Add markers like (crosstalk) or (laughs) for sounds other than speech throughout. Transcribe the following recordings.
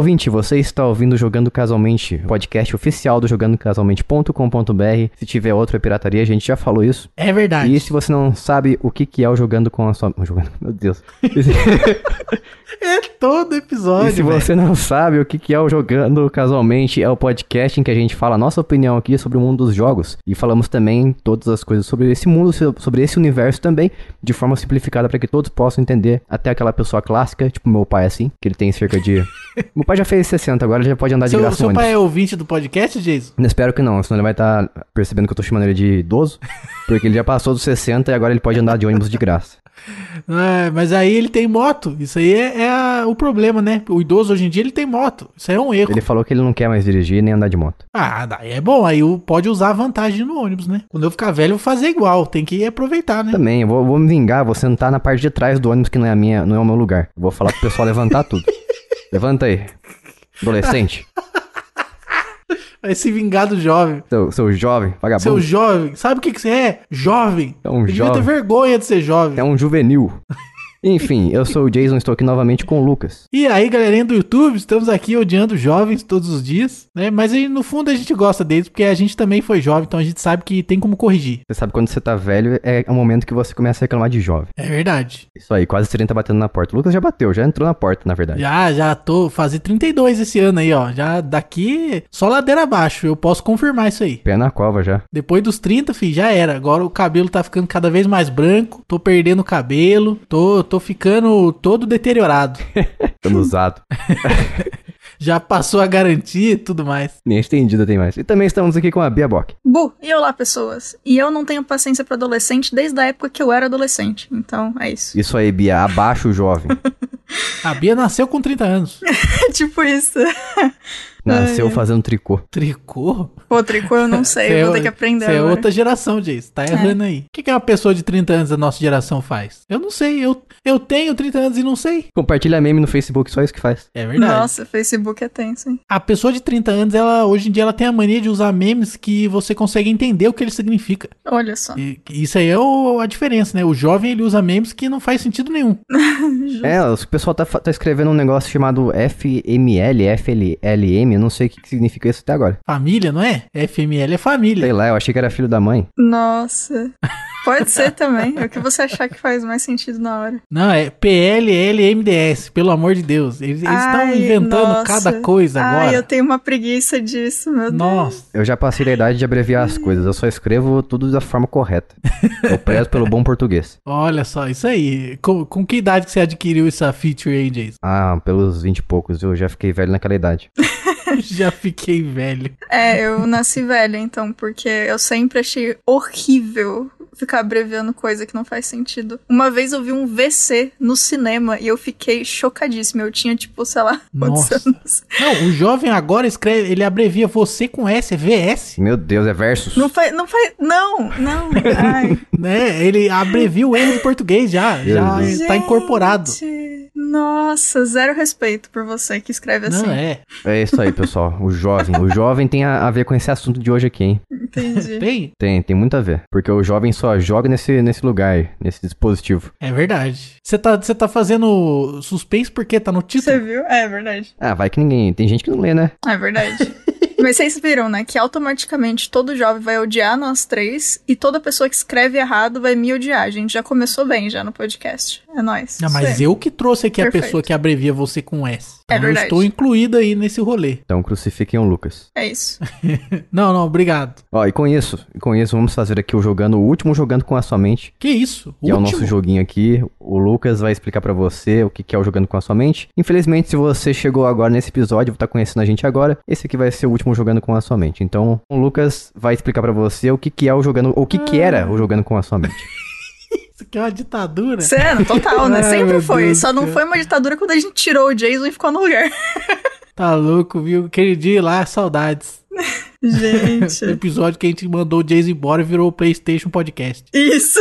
ouvinte, você está ouvindo Jogando Casualmente, podcast oficial do jogandocasualmente.com.br. Se tiver outra pirataria, a gente já falou isso. É verdade. E se você não sabe o que, que é o Jogando com a sua... Jogando... Meu Deus. (laughs) É todo episódio. E se velho. você não sabe o que, é o Jogando Casualmente, é o podcast em que a gente fala a nossa opinião aqui sobre o mundo dos jogos. E falamos também todas as coisas sobre esse mundo, sobre esse universo também, de forma simplificada para que todos possam entender. Até aquela pessoa clássica, tipo meu pai assim, que ele tem cerca de... (laughs) meu pai já fez 60, agora já pode andar de Seu, graça seu ônibus. pai é ouvinte do podcast, Jason? Eu Espero que não, senão ele vai estar percebendo que eu tô chamando ele de idoso, (laughs) porque ele já passou dos 60 e agora ele pode andar de ônibus de graça. (laughs) É, mas aí ele tem moto. Isso aí é, é o problema, né? O idoso hoje em dia ele tem moto. Isso aí é um erro. Ele falou que ele não quer mais dirigir nem andar de moto. Ah, daí é bom. Aí pode usar a vantagem no ônibus, né? Quando eu ficar velho, eu vou fazer igual. Tem que aproveitar, né? Também, eu vou, vou me vingar, vou sentar na parte de trás do ônibus que não é a minha, não é o meu lugar. Vou falar pro pessoal levantar tudo. (laughs) Levanta aí. Adolescente, (laughs) Vai se vingar do jovem. seu, seu jovem, Seu vagabundo. jovem. Sabe o que, que você é? Jovem. É um Você devia ter jovem. vergonha de ser jovem. É um juvenil. (laughs) Enfim, eu sou o Jason, estou aqui novamente com o Lucas. E aí, galerinha do YouTube, estamos aqui odiando jovens todos os dias, né? Mas aí, no fundo a gente gosta deles, porque a gente também foi jovem, então a gente sabe que tem como corrigir. Você sabe quando você tá velho, é o momento que você começa a reclamar de jovem. É verdade. Isso aí, quase 30 batendo na porta. O Lucas já bateu, já entrou na porta, na verdade. Já, já tô fazer 32 esse ano aí, ó. Já daqui, só ladeira abaixo, eu posso confirmar isso aí. Pé na cova já. Depois dos 30, fi, já era. Agora o cabelo tá ficando cada vez mais branco, tô perdendo o cabelo, tô, tô ficando todo deteriorado. (laughs) Ficando usado. (laughs) Já passou a garantia e tudo mais. Nem estendida tem mais. E também estamos aqui com a Bia Bock. Bu, e olá, pessoas. E eu não tenho paciência pra adolescente desde a época que eu era adolescente. Então, é isso. Isso aí, Bia, abaixo o jovem. (laughs) A Bia nasceu com 30 anos. É tipo isso. Nasceu Ai, fazendo tricô. Tricô? Pô, tricô eu não sei, eu vou é- ter que aprender cê é outra geração, Jace. Tá errando aí. O que, que uma pessoa de 30 anos da nossa geração faz? Eu não sei. Eu, eu tenho 30 anos e não sei. Compartilha meme no Facebook, só isso que faz. É verdade. Nossa, Facebook é tenso, hein? A pessoa de 30 anos, ela hoje em dia ela tem a mania de usar memes que você consegue entender o que ele significa. Olha só. E isso aí é o- a diferença, né? O jovem ele usa memes que não faz sentido nenhum. (laughs) É, o pessoal tá, tá escrevendo um negócio chamado FML, FLM, eu não sei o que significa isso até agora. Família, não é? FML é Sei família. lá, eu achei que era filho da mãe. Nossa. Pode ser também. É o que você achar que faz mais sentido na hora. Não, é PLLMDS, pelo amor de Deus. Eles estão Ai, inventando nossa. cada coisa Ai, agora. eu tenho uma preguiça disso, meu Deus. Nossa. Eu já passei da idade de abreviar as coisas, eu só escrevo tudo da forma correta. Eu prezo pelo bom português. (laughs) Olha só, isso aí. Com, com que idade que você adquiriu essa feature aí, Jason? Ah, pelos 20 e poucos, eu já fiquei velho naquela idade. (laughs) (laughs) Já fiquei velho. É, eu nasci velha, então, porque eu sempre achei horrível ficar abreviando coisa que não faz sentido. Uma vez eu vi um VC no cinema e eu fiquei chocadíssima. Eu tinha, tipo, sei lá, quantos Nossa. anos. Não, o jovem agora escreve, ele abrevia você com S, é VS. Meu Deus, é versus. Não faz. Não faz. Não, não. (laughs) Ai. Né? Ele abrevia o erro de português já. já Deus. tá incorporado. Nossa, zero respeito por você que escreve assim. Não é. É isso aí, pessoal. O jovem. O jovem tem a, a ver com esse assunto de hoje aqui, hein? Entendi. Tem? Tem, tem muito a ver. Porque o jovem só joga nesse, nesse lugar, nesse dispositivo. É verdade. Você tá, você tá fazendo suspense porque tá no título? Você viu? É verdade. Ah, vai que ninguém. Tem gente que não lê, né? É verdade. (laughs) Mas vocês viram, né? Que automaticamente todo jovem vai odiar nós três e toda pessoa que escreve errado vai me odiar. A gente já começou bem já no podcast. É nóis. Não, mas eu que trouxe aqui a Perfeito. pessoa que abrevia você com S. É Então eu verdade. estou incluído aí nesse rolê. Então crucifiquem o Lucas. É isso. (laughs) Não, não, obrigado. Ó, e com isso, e com isso, vamos fazer aqui o jogando, o último jogando com a sua mente. Que isso? Que é o Último? nosso joguinho aqui. O Lucas vai explicar pra você o que que é o jogando com a sua mente. Infelizmente, se você chegou agora nesse episódio, tá conhecendo a gente agora, esse aqui vai ser o último jogando com a sua mente. Então, o Lucas vai explicar pra você o que que é o jogando, ou o que que era o jogando com a sua mente. (laughs) Isso aqui é uma ditadura. Sério, total, né? (laughs) Ai, Sempre foi. Deus Só não foi uma ditadura quando a gente tirou o Jason e ficou no lugar. Tá louco, viu? Aquele dia lá, saudades. Gente. O (laughs) episódio que a gente mandou o Jason embora virou o PlayStation Podcast. Isso.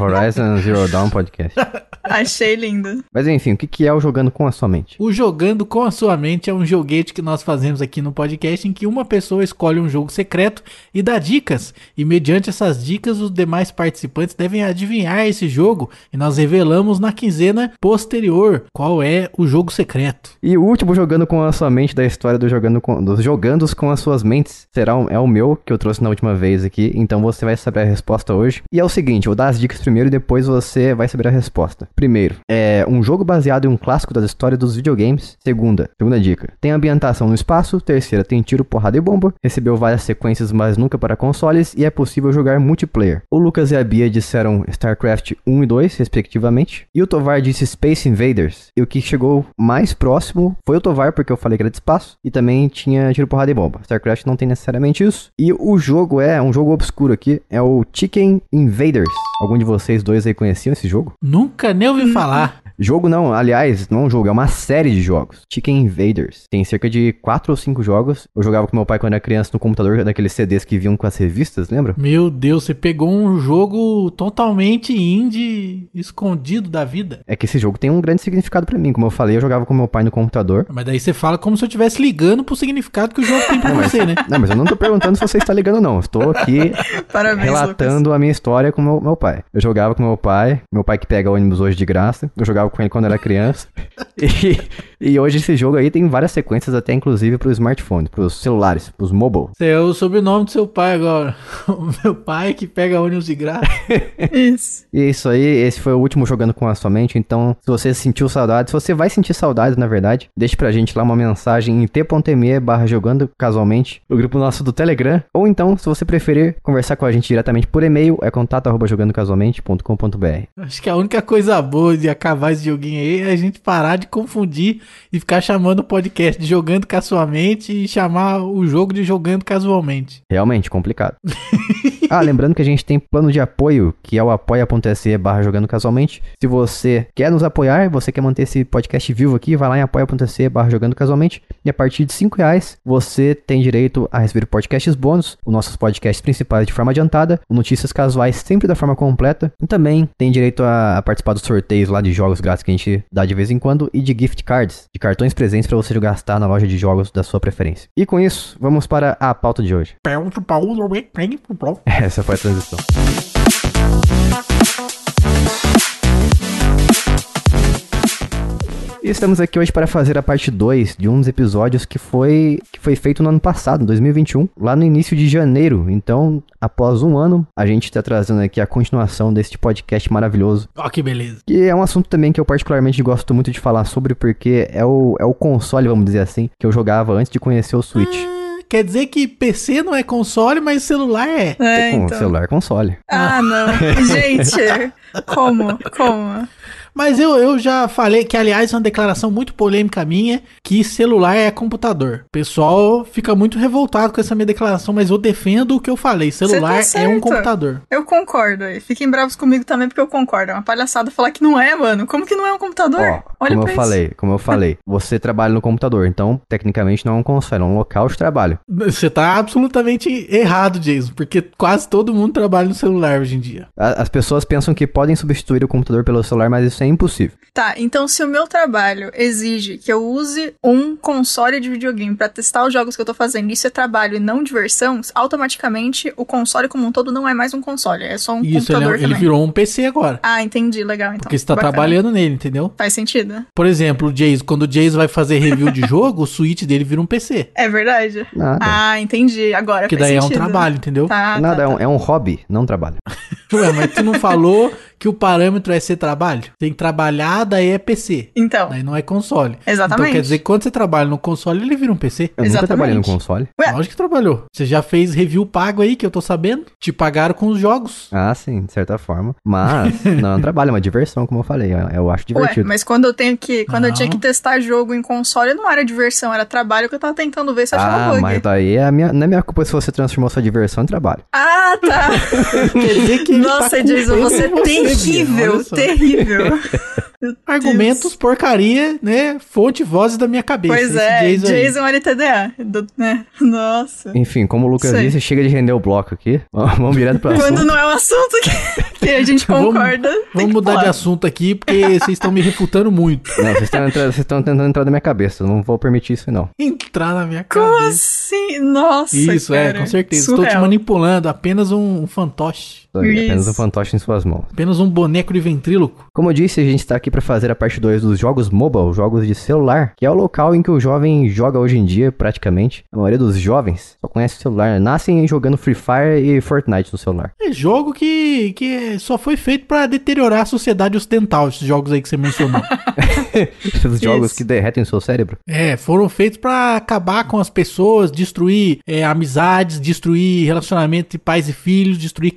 Horizon Zero Dawn Podcast. Achei lindo. Mas enfim, o que que é o Jogando com a Sua Mente? O Jogando com a Sua Mente é um joguete que nós fazemos aqui no podcast em que uma pessoa escolhe um jogo secreto e dá dicas. E mediante essas dicas, os demais participantes devem adivinhar esse jogo. E nós revelamos na quinzena posterior qual é o jogo secreto. E o último Jogando com a Sua Mente da história do Jogando com, dos Jogandos com as Suas Mentes será um- é o meu, que eu trouxe na última vez aqui. Então você vai saber a resposta hoje. E é o seguinte, eu vou dar as dicas primeiro e depois você vai saber a resposta. Primeiro, é um jogo baseado em um clássico da história dos videogames. Segunda, segunda dica, tem ambientação no espaço. Terceira, tem tiro, porrada e bomba. Recebeu várias sequências, mas nunca para consoles. E é possível jogar multiplayer. O Lucas e a Bia disseram StarCraft 1 e 2, respectivamente. E o Tovar disse Space Invaders. E o que chegou mais próximo foi o Tovar, porque eu falei que era de espaço. E também tinha tiro, porrada e bomba. StarCraft não tem necessariamente isso. E o jogo é um jogo obscuro aqui. É o Chicken Invaders. Algum de vocês dois aí conheciam esse jogo? Nunca nem ouvi falar. (laughs) Jogo não, aliás, não é um jogo, é uma série de jogos. Chicken Invaders. Tem cerca de 4 ou 5 jogos. Eu jogava com meu pai quando era criança no computador, daqueles CDs que vinham com as revistas, lembra? Meu Deus, você pegou um jogo totalmente indie, escondido da vida. É que esse jogo tem um grande significado pra mim. Como eu falei, eu jogava com meu pai no computador. Mas daí você fala como se eu estivesse ligando pro significado que o jogo tem pra (laughs) você, né? Não, mas eu não tô perguntando se você está ligando, não. Estou aqui (laughs) Parabéns, relatando a minha história com meu, meu pai. Eu jogava com meu pai, meu pai que pega ônibus hoje de graça. Eu jogava com ele quando era criança. (laughs) E, e hoje esse jogo aí tem várias sequências, até inclusive pro smartphone, pros celulares, pros mobile. É o sobrenome do seu pai agora. (laughs) O meu pai que pega ônibus de graça. Lucas. Isso. E é isso aí, esse foi o último jogando com a sua mente. Então, se você sentiu saudades, se você vai sentir saudades, na verdade, deixe pra gente lá uma mensagem em t.me barra jogando casualmente no grupo nosso do Telegram. Ou então, se você preferir conversar com a gente diretamente por e-mail, é contato arroba jogandocasualmente.com.br. Acho que a única coisa boa de acabar esse joguinho aí é a gente parar de confundir e ficar chamando o podcast de Jogando Casualmente e chamar o jogo de Jogando Casualmente. Realmente complicado. (laughs) ah, lembrando que a gente tem plano de apoio, que é o apoia.se barra jogando casualmente. Se você quer nos apoiar, você quer manter esse podcast vivo aqui, vai lá em apoia.se barra jogando casualmente. E a partir de 5 reais, você tem direito a receber podcasts bônus, os nossos podcasts principais de forma adiantada, notícias casuais sempre da forma completa. E também tem direito a participar dos sorteios lá de jogos grátis que a gente dá de vez em quando e de gift cards, de cartões presentes para você gastar na loja de jogos da sua preferência. E com isso, vamos para a pauta de hoje. (laughs) (laughs) Essa foi a transição. E estamos aqui hoje para fazer a parte 2 de um dos episódios que foi, que foi feito no ano passado, 2021, lá no início de janeiro. Então, após um ano, a gente está trazendo aqui a continuação deste podcast maravilhoso. Ó, que beleza. Que é um assunto também que eu particularmente gosto muito de falar sobre, porque é o, é o console, vamos dizer assim, que eu jogava antes de conhecer o Switch. Quer dizer que PC não é console, mas celular é. É, então. celular console. Ah, não. (laughs) Gente, como? Como? Mas eu, eu já falei que, aliás, é uma declaração muito polêmica minha, que celular é computador. O pessoal fica muito revoltado com essa minha declaração, mas eu defendo o que eu falei. Celular tá é um computador. Eu concordo aí. Fiquem bravos comigo também porque eu concordo. É uma palhaçada falar que não é, mano. Como que não é um computador? Ó, Olha como eu isso. falei, como eu falei, (laughs) você trabalha no computador, então tecnicamente não é um console, é um local de trabalho. Você tá absolutamente errado, Jason, porque quase todo mundo trabalha no celular hoje em dia. As pessoas pensam que podem substituir o computador pelo celular, mas isso é impossível. Tá, então se o meu trabalho exige que eu use um console de videogame pra testar os jogos que eu tô fazendo, isso é trabalho e não diversão, automaticamente o console como um todo não é mais um console, é só um Isso, ele, computador é- ele também. virou um PC agora. Ah, entendi, legal então. Porque você tá Bacana. trabalhando nele, entendeu? Faz sentido. Por exemplo, o Jason, quando o Jason vai fazer review de jogo, (laughs) o Switch dele vira um PC. É verdade? Nada. Ah, entendi. Agora Porque faz daí é um sentido. trabalho, entendeu? Tá, Nada, tá, é, tá. um, é um hobby, não um trabalho. (laughs) Ué, mas tu não falou que o parâmetro é ser trabalho? Tem que trabalhar, daí é PC. Então, Daí não é console. Exatamente. Então quer dizer que quando você trabalha no console, ele vira um PC? Eu nunca trabalhei no Exatamente. console. Ué. Lógico que trabalhou. Você já fez review pago aí, que eu tô sabendo? Te pagaram com os jogos. Ah, sim, de certa forma. Mas (laughs) não é um trabalho, é uma diversão, como eu falei. Eu, eu acho Ué, divertido. mas quando eu tenho que. Quando eu tinha Não. que testar jogo em console, não era diversão, era trabalho que eu tava tentando ver se achava Ah, bug. mas daí é a minha, não é minha culpa se você transformou sua diversão em trabalho. Ah, tá. (laughs) Quer dizer que Nossa, tá Jason, você é você, Bia. Terrível, terrível. (laughs) Argumentos, porcaria, né? Fonte vozes da minha cabeça. Pois é, Jason. Jason LTDA, do- né? Nossa. Enfim, como o Lucas Sei. disse, chega de render o bloco aqui. Vamos direto pro Quando assunto. não é um assunto que, (laughs) que a gente Vamos- concorda. Vamos que mudar de assunto aqui, porque vocês estão me refutando muito. Não, vocês estão entrando- vocês estão tentando entrar na minha cabeça. eu Não vou permitir isso, não. Entrar na minha Como cabeça. assim? Nossa. Isso, é, cara. com certeza. Estou te Surreal. manipulando, apenas um fantoche. Apenas um fantoche em suas mãos. Apenas um boneco de ventríloco. Como eu disse, a gente está aqui para fazer a parte 2 dos jogos mobile, jogos de celular, que é o local em que o jovem joga hoje em dia, praticamente. A maioria dos jovens só conhece o celular, nascem jogando Free Fire e Fortnite no celular. É jogo que, que só foi feito pra deteriorar a sociedade ocidental, esses jogos aí que você mencionou. (laughs) Os jogos que derretem o seu cérebro. é, foram feitos pra acabar com as pessoas, destruir é, amizades, destruir relacionamento entre pais e filhos, destruir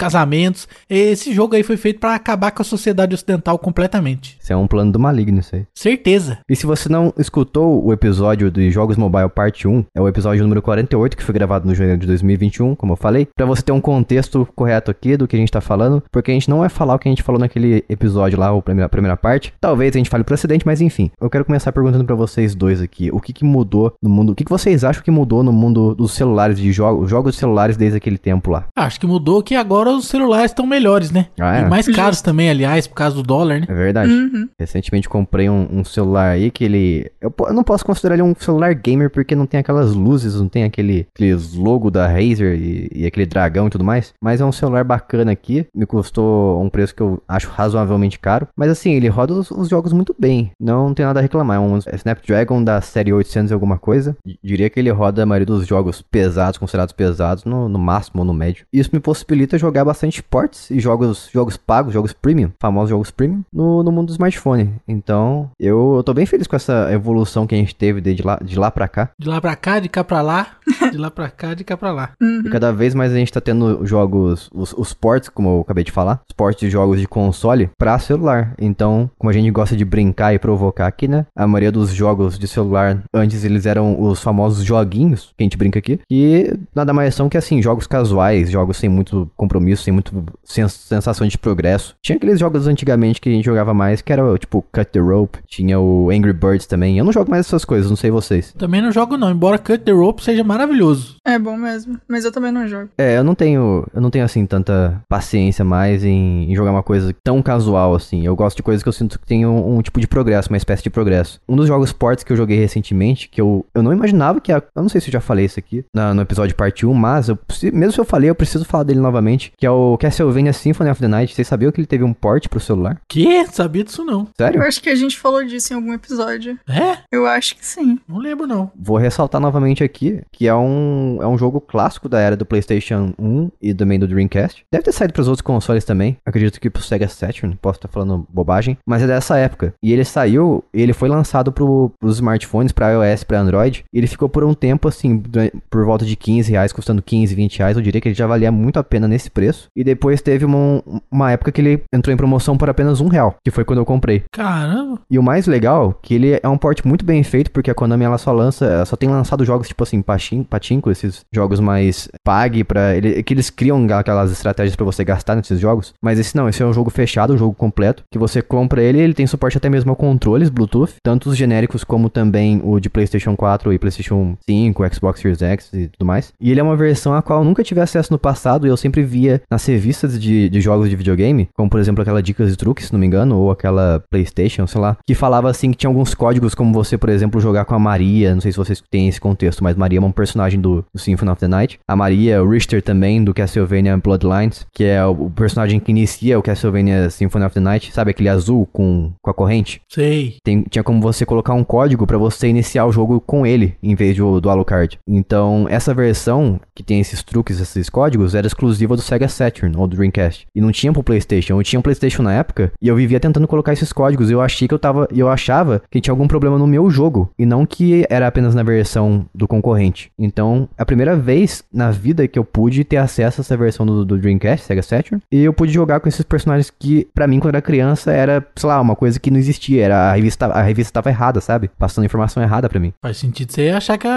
casamentos. Esse jogo aí foi feito pra acabar com a sociedade ocidental completamente. Isso é um plano do maligno, isso aí. Certeza. E se você não escutou o episódio de Jogos Mobile Parte 1, é o episódio número 48, que foi gravado no janeiro de 2021, como eu falei, pra você ter um contexto correto aqui do que a gente tá falando, porque a gente não vai falar o que a gente falou naquele episódio lá, a primeira, a primeira parte. Talvez a gente fale acidente, mas enfim. Eu quero começar perguntando pra vocês dois aqui, o que que mudou no mundo, o que que vocês acham que mudou no mundo dos celulares, de jogos, jogos de celulares desde aquele tempo lá? Acho que mudou que agora os celulares estão melhores, né? Ah, é? E mais caros também, aliás, por causa do dólar, né? É verdade. Uhum. Recentemente comprei um, um celular aí que ele. Eu, eu não posso considerar ele um celular gamer porque não tem aquelas luzes, não tem aquele aqueles logo da Razer e, e aquele dragão e tudo mais. Mas é um celular bacana aqui. Me custou um preço que eu acho razoavelmente caro. Mas assim, ele roda os, os jogos muito bem. Não tem nada a reclamar. É um Snapdragon da série 800 e alguma coisa. D- Diria que ele roda a maioria dos jogos pesados, considerados pesados, no, no máximo ou no médio. Isso me possibilita jogar bastante ports e jogos, jogos pagos, jogos premium, famosos jogos premium, no, no mundo do smartphone. Então, eu, eu tô bem feliz com essa evolução que a gente teve de lá, de lá pra cá. De lá pra cá, de cá pra lá, de lá pra cá, de cá pra lá. (laughs) Uhum. E cada vez mais a gente tá tendo jogos, os, os ports, como eu acabei de falar, os ports de jogos de console pra celular. Então, como a gente gosta de brincar e provocar aqui, né? A maioria dos jogos de celular, antes eles eram os famosos joguinhos, que a gente brinca aqui. E nada mais são que assim, jogos casuais, jogos sem muito compromisso, sem muito sens- sensação de progresso. Tinha aqueles jogos antigamente que a gente jogava mais, que era tipo Cut the Rope, tinha o Angry Birds também. Eu não jogo mais essas coisas, não sei vocês. Também não jogo não, embora Cut the Rope seja maravilhoso. É bom mesmo. Mas eu também não jogo. É, eu não tenho, eu não tenho assim tanta paciência mais em, em jogar uma coisa tão casual assim. Eu gosto de coisas que eu sinto que tem um, um tipo de progresso, uma espécie de progresso. Um dos jogos ports que eu joguei recentemente, que eu, eu não imaginava que a, eu não sei se eu já falei isso aqui na- no episódio parte 1, mas eu, mesmo se eu falei, eu preciso falar dele novamente, que é o Castlevania Symphony of the Night. Vocês sabiam que ele teve um port pro celular? Que? Sabia disso não. Sério? Eu acho que a gente falou disso em algum episódio. É? Eu acho que sim. Não lembro não. Vou ressaltar novamente aqui que é um, é um jogo clássico da era do PlayStation 1 e também do Dreamcast. Deve ter saído para os outros consoles também. Acredito que pro Sega Saturn, posso estar falando bobagem, mas é dessa época. E ele saiu, ele foi lançado pro, pros smartphones, para iOS, para Android. E ele ficou por um tempo assim, por volta de 15 reais, custando 15, 20 reais. Eu diria que ele já valia muito a pena nesse preço. E depois teve uma, uma época que ele entrou em promoção por apenas um real, que foi quando eu comprei. Caramba. E o mais legal, que ele é um port muito bem feito, porque a Konami ela só lança, ela só tem lançado jogos tipo assim, pachin, patinco, esses jogos mais pague para ele, que eles criam aquelas estratégias pra você gastar nesses jogos. Mas esse não, esse é um jogo fechado, um jogo completo, que você compra ele, ele tem suporte até mesmo a controles Bluetooth, tanto os genéricos como também o de PlayStation 4 e PlayStation 5, Xbox Series X e tudo mais. E ele é uma versão a qual eu nunca tive acesso no passado e eu sempre via nas revistas de, de jogos de videogame, como por exemplo aquela Dicas e Truques, se não me engano, ou aquela PlayStation, sei lá, que falava assim que tinha alguns códigos como você, por exemplo, jogar com a Maria, não sei se vocês têm esse contexto, mas Maria é um personagem do, do Symphony of the Night. A Maria, o Richter também, do Castlevania Bloodlines, que é o, o personagem que inicia o Castlevania Symphony of the Night, sabe aquele azul com, com a corrente? Sei. Tem- tinha como você colocar um código pra você iniciar o jogo com ele, em vez do, do Alucard. Então, essa versão, que tem esses truques, esses códigos, era exclusiva do Sega Saturn ou do Dreamcast. E não tinha pro PlayStation. Eu tinha um PlayStation na época e eu vivia tentando colocar esses códigos. Eu achei que eu tava. Eu achava que tinha algum problema no meu jogo. E não que era apenas na versão do concorrente. Então, a primeira vez na vida que eu pude ter acesso a essa versão do, do Dreamcast, Sega Saturn. E eu pude jogar com esses personagens que, pra mim, quando era criança, era, sei lá, uma coisa que não existia. Era a revista, a revista tava errada, sabe? Passando informação errada pra mim. Faz sentido você achar que a,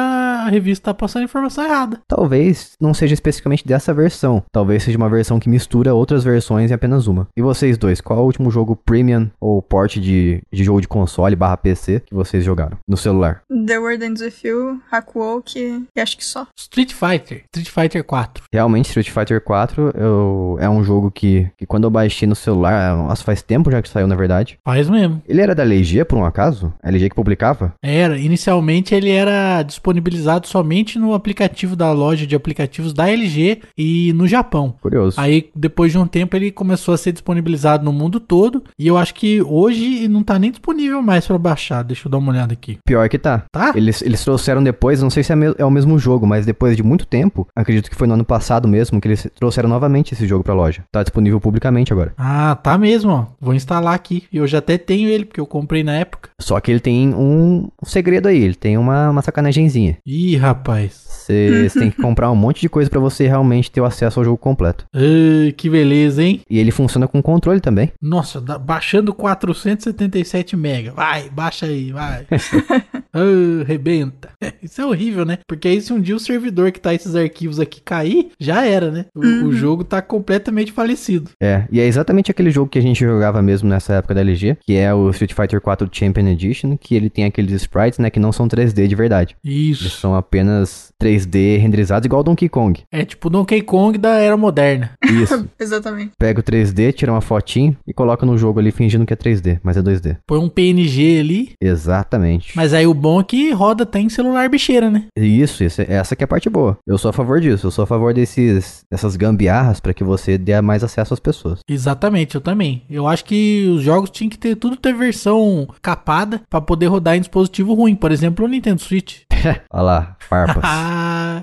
a revista tá passando informação errada. Talvez não seja especificamente dessa versão. Talvez seja uma versão que mistura outras versões em apenas uma. E vocês dois, qual é o último jogo premium ou porte de, de jogo de console barra PC que vocês jogaram no celular? The World Ends With You, Hakuoki e acho que só. Street Fighter, Street Fighter 4. Realmente, Street Fighter 4 eu, é um jogo que, que quando eu baixei no celular, nossa, faz tempo já que saiu, na verdade. Faz mesmo. Ele era da LG, por um acaso? A LG que publicava? Era, inicialmente ele era disponibilizado somente no aplicativo da loja de aplicativos da LG e no Japão. Curioso. Aí, depois de um tempo, ele começou a ser disponibilizado no mundo todo. E eu acho que hoje não tá nem disponível mais pra baixar. Deixa eu dar uma olhada aqui. Pior que tá. Tá? Eles, eles trouxeram depois, não sei se é, me- é o mesmo jogo, mas depois de muito tempo, acredito que foi no ano passado mesmo, que eles trouxeram novamente esse jogo pra loja. Tá disponível publicamente agora. Ah, tá mesmo, ó. Vou instalar aqui. Eu já até tenho ele, porque eu comprei na época. Só que ele tem um, um segredo aí, ele tem uma, uma sacanagemzinha. Ih, rapaz. Você tem que comprar um monte de coisa pra você realmente ter o acesso ao jogo completo. Ah, que beleza, hein? E ele funciona com controle também. Nossa, dá- baixando 477 mega. Vai, baixa aí, vai. (laughs) ah, rebenta. (laughs) Isso é horrível, né? Porque aí se um dia o servidor que tá esses arquivos aqui cair, já era, né? O, o jogo tá completamente falecido. É, e é exatamente aquele jogo que a gente jogava mesmo nessa época da LG, que é o Street Fighter 4 Champion Edition, que ele tem aqueles sprites, né, que não são 3D de verdade. Eles Isso. São apenas 3D renderizados igual Donkey Kong. É tipo Donkey Kong da era moderna. Isso. (laughs) Exatamente. Pega o 3D, tira uma fotinho e coloca no jogo ali fingindo que é 3D, mas é 2D. Põe um PNG ali. Exatamente. Mas aí o bom é que roda até em celular bicheira, né? Isso, isso, essa que é a parte boa. Eu sou a favor disso, eu sou a favor desses, dessas gambiarras pra que você dê mais acesso às pessoas. Exatamente, eu também. Eu acho que os jogos tinham que ter tudo ter versão capada pra poder rodar em dispositivo ruim. Por exemplo, o Nintendo Switch. (laughs) Olha lá, farpas. (laughs) Ah,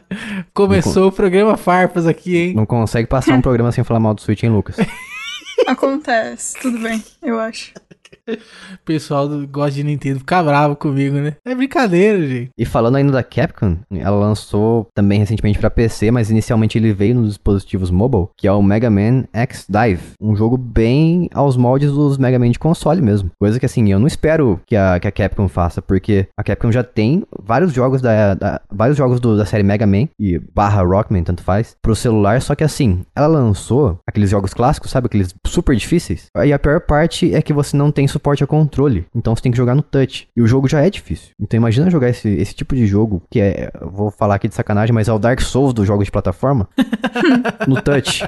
começou o programa Farpas aqui, hein? Não consegue passar um programa sem falar mal do Switch, hein, Lucas? (laughs) Acontece, tudo bem, eu acho. O pessoal do- gosta de Nintendo ficar bravo comigo, né? É brincadeira, gente. E falando ainda da Capcom, ela lançou também recentemente pra PC, mas inicialmente ele veio nos dispositivos mobile, que é o Mega Man X Dive, um jogo bem aos moldes dos Mega Man de console mesmo. Coisa que assim, eu não espero que a, que a Capcom faça, porque a Capcom já tem vários jogos da, da- vários jogos do- da série Mega Man e barra Rockman, tanto faz, pro celular, só que assim, ela lançou aqueles jogos clássicos, sabe, aqueles super difíceis. E a pior parte é que você não tem suporte a controle, então você tem que jogar no touch. E o jogo já é difícil. Então imagina jogar esse, esse tipo de jogo, que é, vou falar aqui de sacanagem, mas é o Dark Souls dos jogos de plataforma, (laughs) no touch.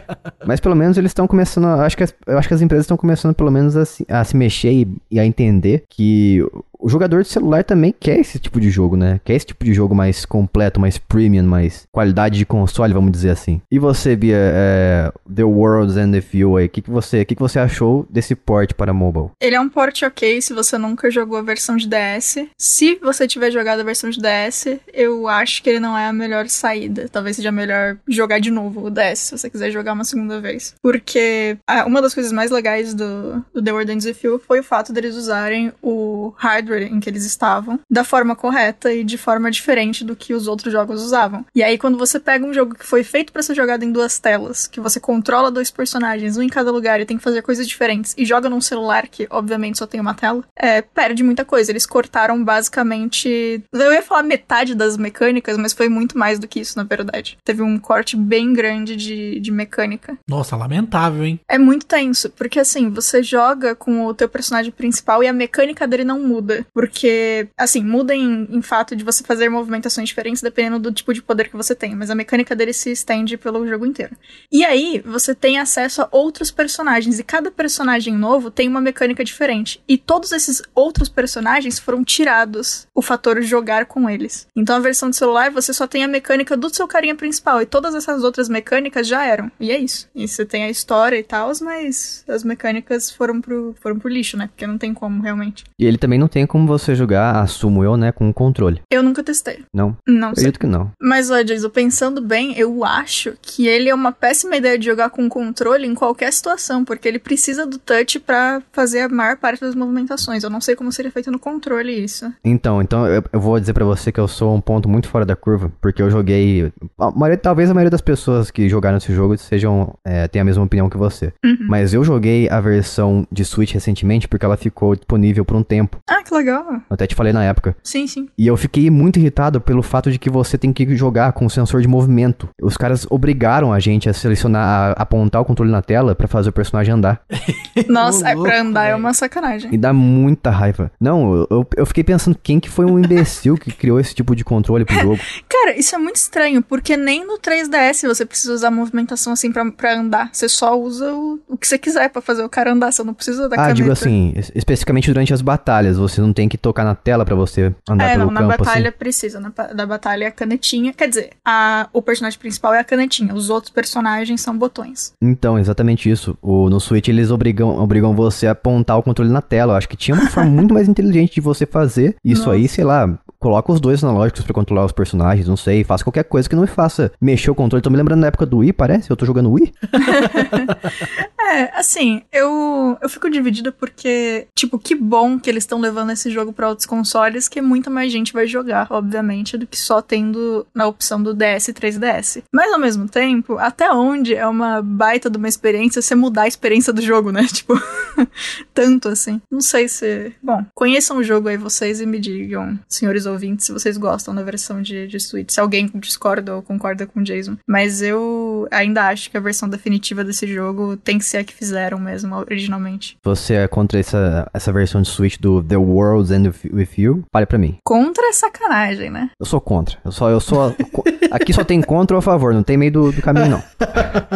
Mas pelo menos eles estão começando, a- acho que as, eu acho que as empresas estão começando pelo menos a se, a se mexer e, e a entender que o jogador de celular também quer esse tipo de jogo, né? Quer esse tipo de jogo mais completo, mais premium, mais qualidade de console, vamos dizer assim. E você, Bia, é, The Worlds and the Few aí, o que, que, você, que, que você achou desse port para mobile? Ele é um port ok se você nunca jogou a versão de DS. Se você tiver jogado a versão de DS, eu acho que ele não é a melhor saída. Talvez seja melhor jogar de novo o DS, se você quiser jogar uma segunda vez. Porque ah, uma das coisas mais legais do, do The With You foi o fato deles usarem o hardware em que eles estavam da forma correta e de forma diferente do que os outros jogos usavam. E aí, quando você pega um jogo que foi feito pra ser jogado em duas telas, que você controla dois personagens, um em cada lugar e tem que fazer coisas diferentes, e joga num celular que, obviamente, só tem uma tela, é, perde muita coisa. Eles cortaram basicamente. Eu ia falar metade das mecânicas, mas foi muito mais do que isso, na verdade. Teve um corte bem grande de, de mecânica. Nossa, lamentável, hein? É muito tenso, porque assim, você joga com o teu personagem principal e a mecânica dele não muda. Porque, assim, muda em, em fato de você fazer movimentações diferentes dependendo do tipo de poder que você tem, mas a mecânica dele se estende pelo jogo inteiro. E aí, você tem acesso a outros personagens, e cada personagem novo tem uma mecânica diferente. E todos esses outros personagens foram tirados o fator jogar com eles. Então a versão de celular você só tem a mecânica do seu carinha principal, e todas essas outras mecânicas já eram. E é isso. E você tem a história e tal, mas as mecânicas foram pro, foram pro lixo, né? Porque não tem como realmente. E ele também não tem como você jogar, assumo eu, né, com o controle. Eu nunca testei. Não, Não sei. acredito que não. Mas, olha, Jason, pensando bem, eu acho que ele é uma péssima ideia de jogar com controle em qualquer situação, porque ele precisa do touch pra fazer a maior parte das movimentações. Eu não sei como seria feito no controle isso. Então, então eu, eu vou dizer pra você que eu sou um ponto muito fora da curva, porque eu joguei. a maioria- talvez a maioria das pessoas que jogaram esse jogo sejam é, tenha a mesma opinião que você. Uhum. Mas eu joguei a versão de Switch recentemente porque ela ficou disponível por um tempo. Ah, que legal. Eu até te falei na época. Sim, sim. E eu fiquei muito irritado pelo fato de que você tem que jogar com sensor de movimento. Os caras obrigaram a gente a selecionar, a apontar o controle na tela pra fazer o personagem andar. (laughs) Nossa, é louco, pra andar é uma sacanagem. E dá muita raiva. Não, eu- eu, eu fiquei pensando quem que foi um imbecil que criou esse tipo de controle pro jogo. (laughs) Cara, isso é muito estranho, porque nem no 3DS você precisa usar movimentação assim pra, pra andar. Você só usa o, o que você quiser pra fazer o cara andar, você não precisa da ah, caneta. digo assim, es- especificamente durante as batalhas, você não tem que tocar na tela pra você andar É, pelo não, na campo batalha assim. precisa. Na da batalha é a canetinha. Quer dizer, a, o personagem principal é a canetinha. Os outros personagens são botões. Então, exatamente isso. O, no Switch eles obrigam, obrigam você a apontar o controle na tela. Eu acho que tinha uma forma muito mais inteligente de você fazer isso aí, sei lá. Coloca os dois analógicos pra controlar os personagens, não sei, faça qualquer coisa que não me faça mexer o controle. Tô me lembrando da época do Wii, parece? Eu tô jogando Wii? (laughs) É, assim, eu, eu fico dividida porque, tipo, que bom que eles estão levando esse jogo pra outros consoles, que muita mais gente vai jogar, obviamente, do que só tendo na opção do DS e 3DS. Mas ao mesmo tempo, até onde é uma baita de uma experiência você mudar a experiência do jogo, né? (laughs) Tipo, tanto assim. Não sei se. Bom, conheçam o jogo aí vocês e me digam, senhores ouvintes, se vocês gostam da versão de, de Switch. Se alguém discorda ou concorda com o Jason. Mas eu ainda acho que a versão definitiva desse jogo tem que ser a que fizeram mesmo, originalmente. Você é contra essa, essa versão de Switch do The World's End With- You? Fale pra mim. Contra é sacanagem, né? Eu sou contra. Eu só, eu sou. Aqui só tem contra ou a favor, não tem meio do, do caminho, não.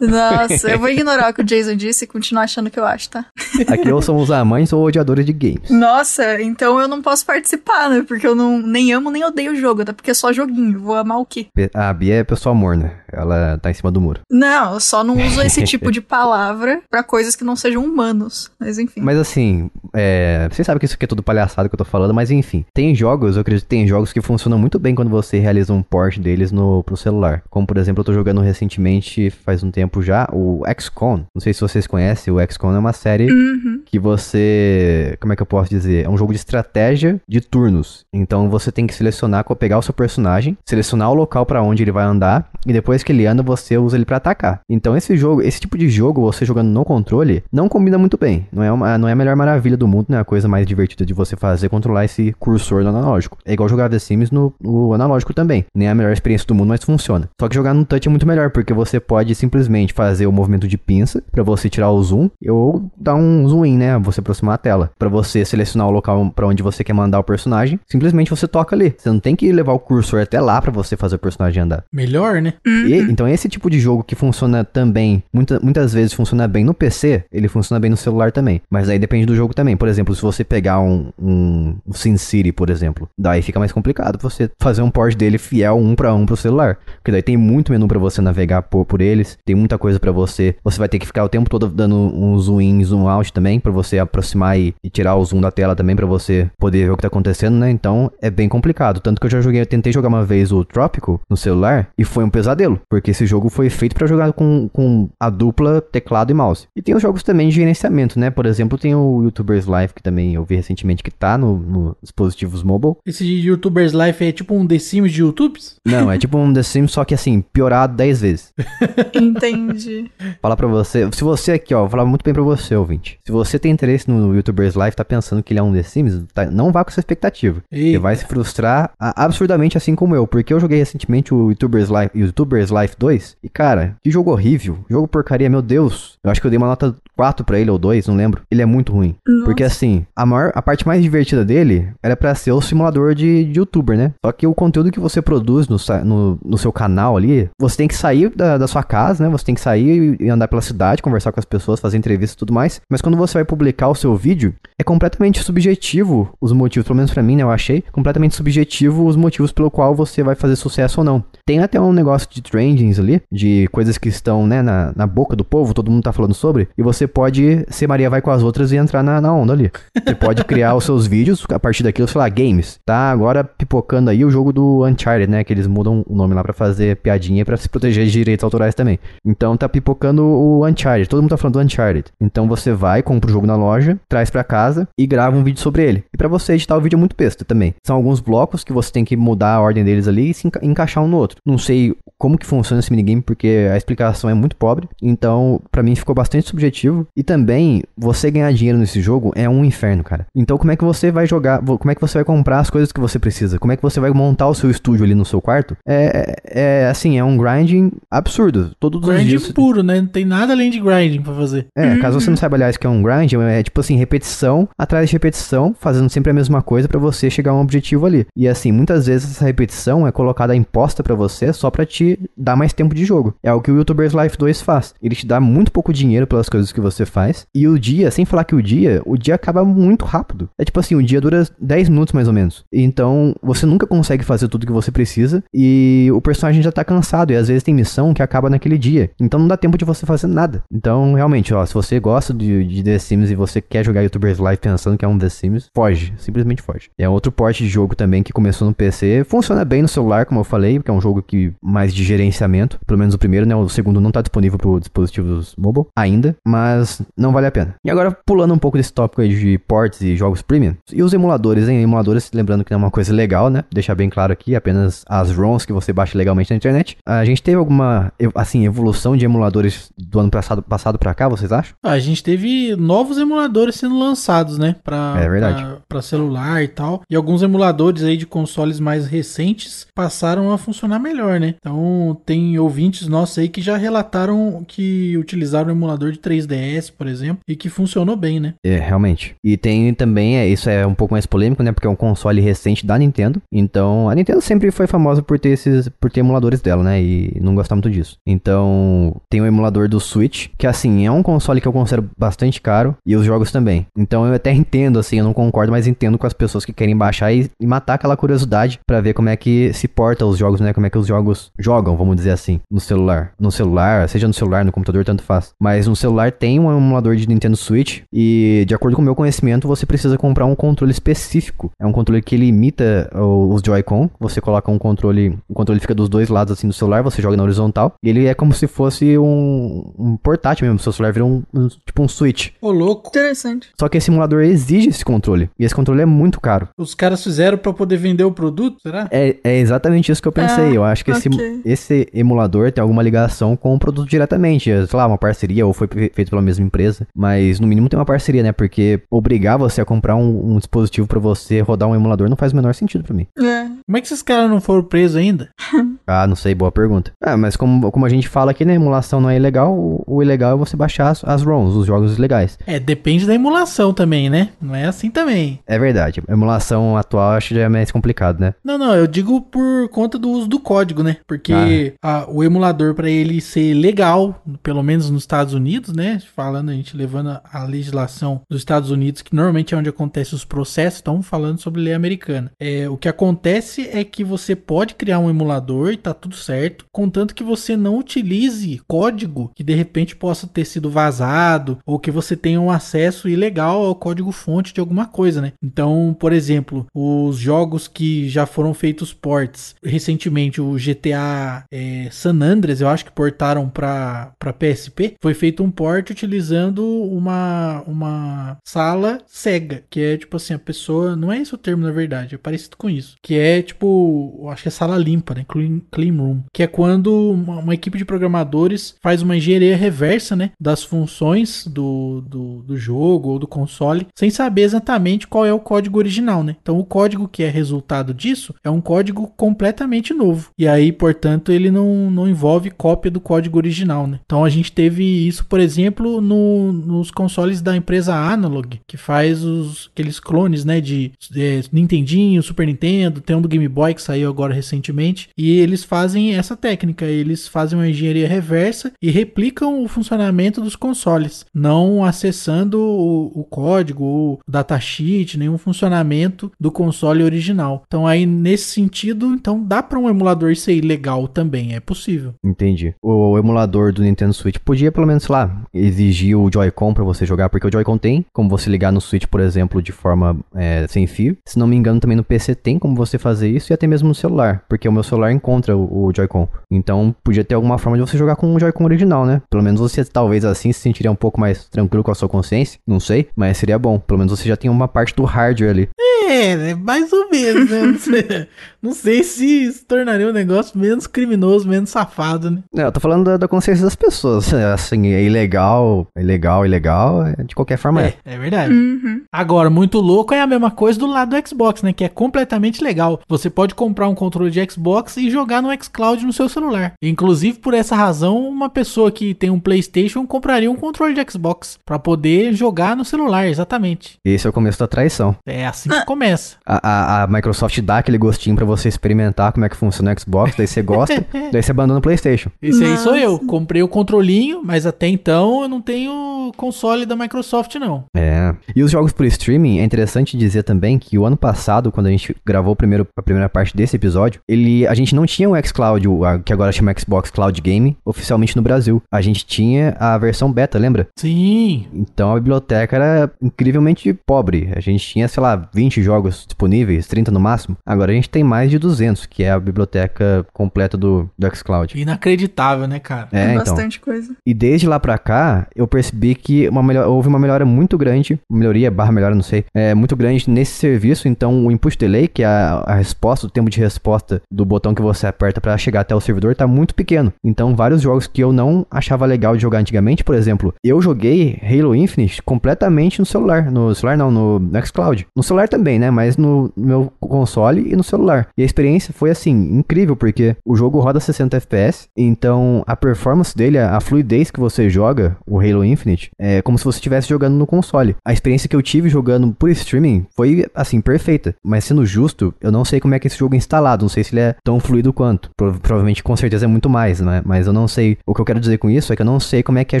Nossa, eu vou ignorar o que o Jason disse e continuar achando que eu acho, tá? Aqui ou somos amantes ou odiadores de games. Nossa, então eu não posso participar, né? Porque eu não nem amo nem odeio o jogo, até porque é só joguinho. Vou amar o quê? A Bia é pessoa morna. Ela tá em cima do muro. Não, eu só não uso esse (laughs) tipo de palavra pra coisas que não sejam humanos. Mas enfim. Mas assim, é, vocês sabem que isso aqui é tudo palhaçada que eu tô falando, mas enfim. Tem jogos, eu acredito que tem jogos que funcionam muito bem quando você realiza um port deles no, pro celular. Como por exemplo, eu tô jogando recentemente, faz um tempo já, o XCOM. Não sei se vocês conhecem, o XCOM é uma série Uhum. que você. Como é que eu posso dizer? É um jogo de estratégia de turnos. Então você tem que selecionar, pegar o seu personagem, selecionar o local pra onde ele vai andar, e depois que ele anda, você usa ele pra atacar. Então esse jogo, esse tipo de jogo, você jogando no controle, não combina muito bem. Não é, uma, não é a melhor maravilha do mundo, não é a coisa mais divertida de você fazer controlar esse cursor no analógico. É igual jogar The Sims no, no analógico também. Nem é a melhor experiência do mundo, mas funciona. Só que jogar no touch é muito melhor, porque você pode simplesmente fazer o movimento de pinça pra você tirar o zoom ou dar um zoom in, né? Você aproximar a tela. Pra você selecionar o local pra onde você quer mandar o personagem, simplesmente você toca ali. Você não tem que levar o cursor até lá pra você fazer o personagem andar. Melhor, né? E, então esse tipo de jogo que funciona também, muita, muitas vezes funciona bem no PC, ele funciona bem no celular também. Mas aí depende do jogo também. Por exemplo, se você pegar um, um, um Sin City, por exemplo, daí fica mais complicado você fazer um port dele fiel um pra um pro celular. Porque daí tem muito menu pra você navegar por, por eles, tem muita coisa pra você. Você vai ter que ficar o tempo todo dando um zoom in, zoom out também, pra você aproximar e, e tirar o zoom da tela também, pra você poder ver o que tá acontecendo, né? Então é bem complicado. Tanto que eu já joguei, eu tentei jogar uma vez o Tropical no celular e foi um pesadelo, porque esse jogo foi feito pra jogar com, com a dupla teclado e mouse. E tem os jogos também de gerenciamento, né? Por exemplo, tem o YouTubers Live, que também eu vi recentemente que tá no, no dispositivos mobile. Esse de YouTubers Life é tipo um The Sims de YouTubes? Não, é tipo um The Sims, só que assim, piorado 10 vezes. (laughs) Entendi. Falar pra você, se você aqui, ó, vou falar muito bem pra você, ouvinte. Se você tem interesse no YouTubers Live, tá pensando que ele é um The Sims, tá- não vá com essa expectativa. Você Eita. vai se frustrar absurdamente assim como eu, porque eu joguei recentemente o YouTubers Live, YouTubers Life 2, e cara, que jogo horrível, jogo porcaria, meu Deus. Eu acho que eu dei uma nota 4 pra ele ou 2, não lembro. Ele é muito ruim. Nossa. Porque assim, a maior, a parte mais divertida dele era pra ser o simulador de, de youtuber, né? Só que o conteúdo que você produz no, no, no seu canal ali, você tem que sair da, da sua casa, né? Você tem que sair e andar pela cidade, conversar com as pessoas, fazer entrevistas e tudo mais. Mas quando você vai publicar o seu vídeo, é completamente subjetivo os motivos, pelo menos pra mim, né? Eu achei completamente subjetivo os motivos pelo qual você vai fazer sucesso ou não. Tem até um negócio de trendings ali, de coisas que estão, né, na, na boca do povo, todo mundo tá falando sobre, e você pode ser Maria vai com as outras e entrar na, na onda ali. Você pode criar os seus vídeos a partir daquilo, sei lá, games. Tá agora pipocando aí o jogo do Uncharted, né? Que eles mudam o nome lá pra fazer piadinha pra se proteger de direitos autorais também. Então tá pipocando o Uncharted. Todo mundo tá falando do Uncharted. Então você vai, compra o jogo na loja, traz pra casa e grava um vídeo sobre ele. E pra você editar o vídeo é muito besta também. São alguns blocos que você tem que mudar a ordem deles ali e se enca- encaixar um no outro. Não sei como que funciona esse minigame porque a explicação é muito pobre. Então, pra mim ficou bastante subjetivo. E também, você ganhar dinheiro nesse jogo é um inferno, cara. Então, como é que você vai jogar como é que você vai comprar as coisas que você precisa, como é que você vai montar o seu estúdio ali no seu quarto. É, é, é assim, é um grinding absurdo. Todos os Grinding dias. puro, né? Não tem nada além de grinding pra fazer. É, caso você não saiba, aliás, que é um grind, é tipo assim, repetição atrás de repetição, fazendo sempre a mesma coisa pra você chegar a um objetivo ali. E assim, muitas vezes essa repetição é colocada imposta pra você só pra te dar mais tempo de jogo. É o que o YouTubers Life 2 faz. Ele te dá muito pouco dinheiro pelas coisas que você faz. E o dia, sem falar que o dia, o dia acaba muito rápido. É tipo assim, o dia dura 10 minutos mais ou menos. Então, você nunca consegue fazer tudo que você precisa e o personagem já tá cansado e às vezes tem missão que acaba naquele dia. Então não dá tempo de você fazer nada. Então, realmente, ó, se você gosta de, de The Sims e você quer jogar YouTubers Live pensando que é um The Sims, foge, simplesmente foge. É outro porte de jogo também que começou no PC, funciona bem no celular, como eu falei, porque é um jogo que mais de gerenciamento, pelo menos o primeiro, né? O segundo não tá disponível para dispositivos mobile ainda, mas não vale a pena. E agora pulando um pouco desse tópico aí de ports e jogos premium, e os emuladores, hein? Emuladores, lembrando que não é uma coisa legal, né? Deixar bem claro aqui, apenas as ROMs que você baixa legalmente na internet. A gente teve alguma, assim, evolução de emuladores do ano passado, passado para cá, vocês acham? Ah, a gente teve novos emuladores sendo lançados, né? Pra, É verdade. Pra, pra celular e tal. E alguns emuladores aí de consoles mais recentes passaram a funcionar melhor, né? Então, tem ouvintes nossos aí que já relataram que utilizaram o emulador de 3DS, por exemplo, e que funcionou bem, né? É, realmente. E tem também, é, isso é um pouco mais polêmico, né? Porque é um console recente da Nintendo. Então, a Nintendo sempre foi famosa por ter esses, por ter emuladores dela, né? E não gostar muito disso. Então, tem o emulador do Switch, que assim, é um console que eu considero bastante caro, e os jogos também. Então, eu até (laughs) entendo, assim, eu não concordo, mas entendo com as pessoas que querem baixar e, e matar aquela curiosidade pra ver como é que se porta os jogos, né? Como é que os jogos jogam, vamos dizer assim, no celular. No celular, seja no celular, no computador, tanto faz. Mas no celular tem um emulador de Nintendo Switch e, de acordo com o meu conhecimento, você precisa comprar um controle específico. É um controle que ele imita os Joy-Con. Você coloca um controle, o controle fica dos dois lados assim do celular, você joga na horizontal. E ele é como se fosse um, um portátil mesmo. Seu celular vira um, um- tipo um Switch. Ô, louco. Interessante. Só que esse emulador exige esse controle. E esse controle é muito caro. Os caras fizeram pra poder vender o produto, será? É, é exatamente isso que eu pensei. Ah, eu acho que esse, ok. Esse emulador tem alguma ligação com o produto diretamente. É, Sei lá, uma parceria ou foi fe- feito pela mesma empresa. Mas no mínimo tem uma parceria, né? Porque obrigar você a comprar um, um dispositivo pra você rodar um emulador não faz o menor sentido pra mim. É. Como é que esses caras não foram presos ainda? (laughs) Ah, não sei, boa pergunta. Ah, mas como, como a gente fala aqui, né? Emulação não é ilegal. O, o ilegal é você baixar as, as ROMs, os jogos legais. É, depende da emulação também, né? Não é assim também. É verdade. A emulação atual acho que já é mais complicado, né? Não, não, eu digo por conta do uso do código, né? Porque a- o emulador, pra ele ser legal, pelo menos nos Estados Unidos, né? Falando, a gente levando a, legislação dos Estados Unidos, que normalmente é onde acontecem os processos, estamos falando sobre lei americana. É, o que acontece é que você pode criar um emulador e tá tudo certo, contanto que você não utilize código que de repente possa ter sido vazado ou que você tenha um acesso ilegal ao código fonte de alguma coisa, né? Então, por exemplo, os jogos que já foram feitos ports recentemente, o GTA é, San Andreas, eu acho que portaram para PSP, foi feito um port utilizando uma uma sala cega, que é tipo assim, a pessoa, não é esse o termo na verdade, é parecido com isso, que é tipo, eu acho que é sala limpa, né? Clean, clean room, que é quando uma, uma equipe de programadores faz uma engenharia reversa, né, das funções do, do, do jogo ou do console, sem saber exatamente qual é o código original, né? Então o código que é resultado disso é um código completamente novo. E aí, portanto, ele não, não envolve cópia do código original, né? Então a gente teve isso, por exemplo, no, nos consoles da empresa Analog, que faz os, aqueles clones, né, de é, Nintendinho, Super Nintendo, tem um do Game Boy que saiu agora recentemente, e eles fazem essa técnica, eles fazem uma engenharia reversa e replicam o funcionamento dos consoles, não acessando o, o código, o datasheet, nenhum funcionamento do console original. Então aí nesse sentido, então dá para um emulador ser ilegal também, é possível. Entendi. O, o emulador do Nintendo Switch podia, pelo menos, sei lá, exigir o Joy-Con pra você jogar, porque o Joy-Con tem como você ligar no Switch, por exemplo, de forma é, sem fio. Se não me engano, também no PC tem como você fazer isso e até mesmo no celular, porque o meu celular encontra o, o Joy-Con. Então, podia ter alguma forma de você jogar com o Joy-Con original, né? Pelo menos você, talvez assim, se sentiria um pouco mais tranquilo com a sua consciência. Não sei, mas seria bom. Pelo menos você já tem uma parte do hardware ali. É, né, mais ou menos, né? (laughs) (laughs) não sei se se tornaria um negócio menos criminoso, menos safado, né? É, eu tô falando da, da consciência das pessoas. Assim, é ilegal, é ilegal, ilegal, é, de qualquer forma é. É, é verdade. Uhum. Agora, muito louco é a mesma coisa do lado do Xbox, né? Que é completamente legal. Você pode comprar um controle de Xbox e jogar no xCloud no seu celular. Inclusive, por essa razão, uma pessoa que tem um PlayStation compraria um controle de Xbox para poder jogar no celular, exatamente. Esse é o começo da traição. É assim que começa. A, a, a Microsoft dá aquele gostinho pra você experimentar como é que funciona o Xbox, daí você gosta, (laughs) daí você abandona o PlayStation. Esse aí sou eu. Comprei o controlinho, mas até então eu não tenho console da Microsoft, não. É. E os jogos por streaming, é interessante dizer também que o ano passado, quando a gente gravou o primeiro, a primeira parte desse episódio, ele, a gente não tinha o xCloud, que agora chama Xbox Cloud Game, oficialmente no Brasil. A gente tinha a versão beta, lembra? Sim. Então a biblioteca era incrivelmente pobre. A gente tinha, sei lá, 20 jogos disponíveis, 30 no máximo. Agora a gente tem mais de 200, que é a biblioteca completa do, do xCloud. Inacreditável, né, cara? É, É então. bastante coisa. E desde lá pra cá, eu percebi que uma melhor, houve uma melhora muito grande, melhoria barra melhora, não sei, é muito grande nesse serviço. Então, o input delay, que é a, a resposta, o tempo de resposta do botão que você aperta pra chegar até o servidor, tá muito pequeno. Então, vários jogos que eu não achava legal de jogar antigamente, por exemplo, eu joguei Halo Infinite completamente no celular, no celular não, no xCloud. No celular também, né? Mas no meu console e no celular. E a experiência foi assim, incrível, porque o jogo roda 60 FPS, então a performance dele, a fluidez que você joga, o Halo Infinite, é como se você estivesse jogando no console. A experiência que eu tive jogando por streaming foi, assim, perfeita. Mas sendo justo, eu não sei como é que esse jogo é instalado, não sei se ele é tão fluido quanto. Pro- provavelmente, com certeza, é muito mais, né? Mas eu não sei. O que eu quero dizer com isso é que eu não sei como é que é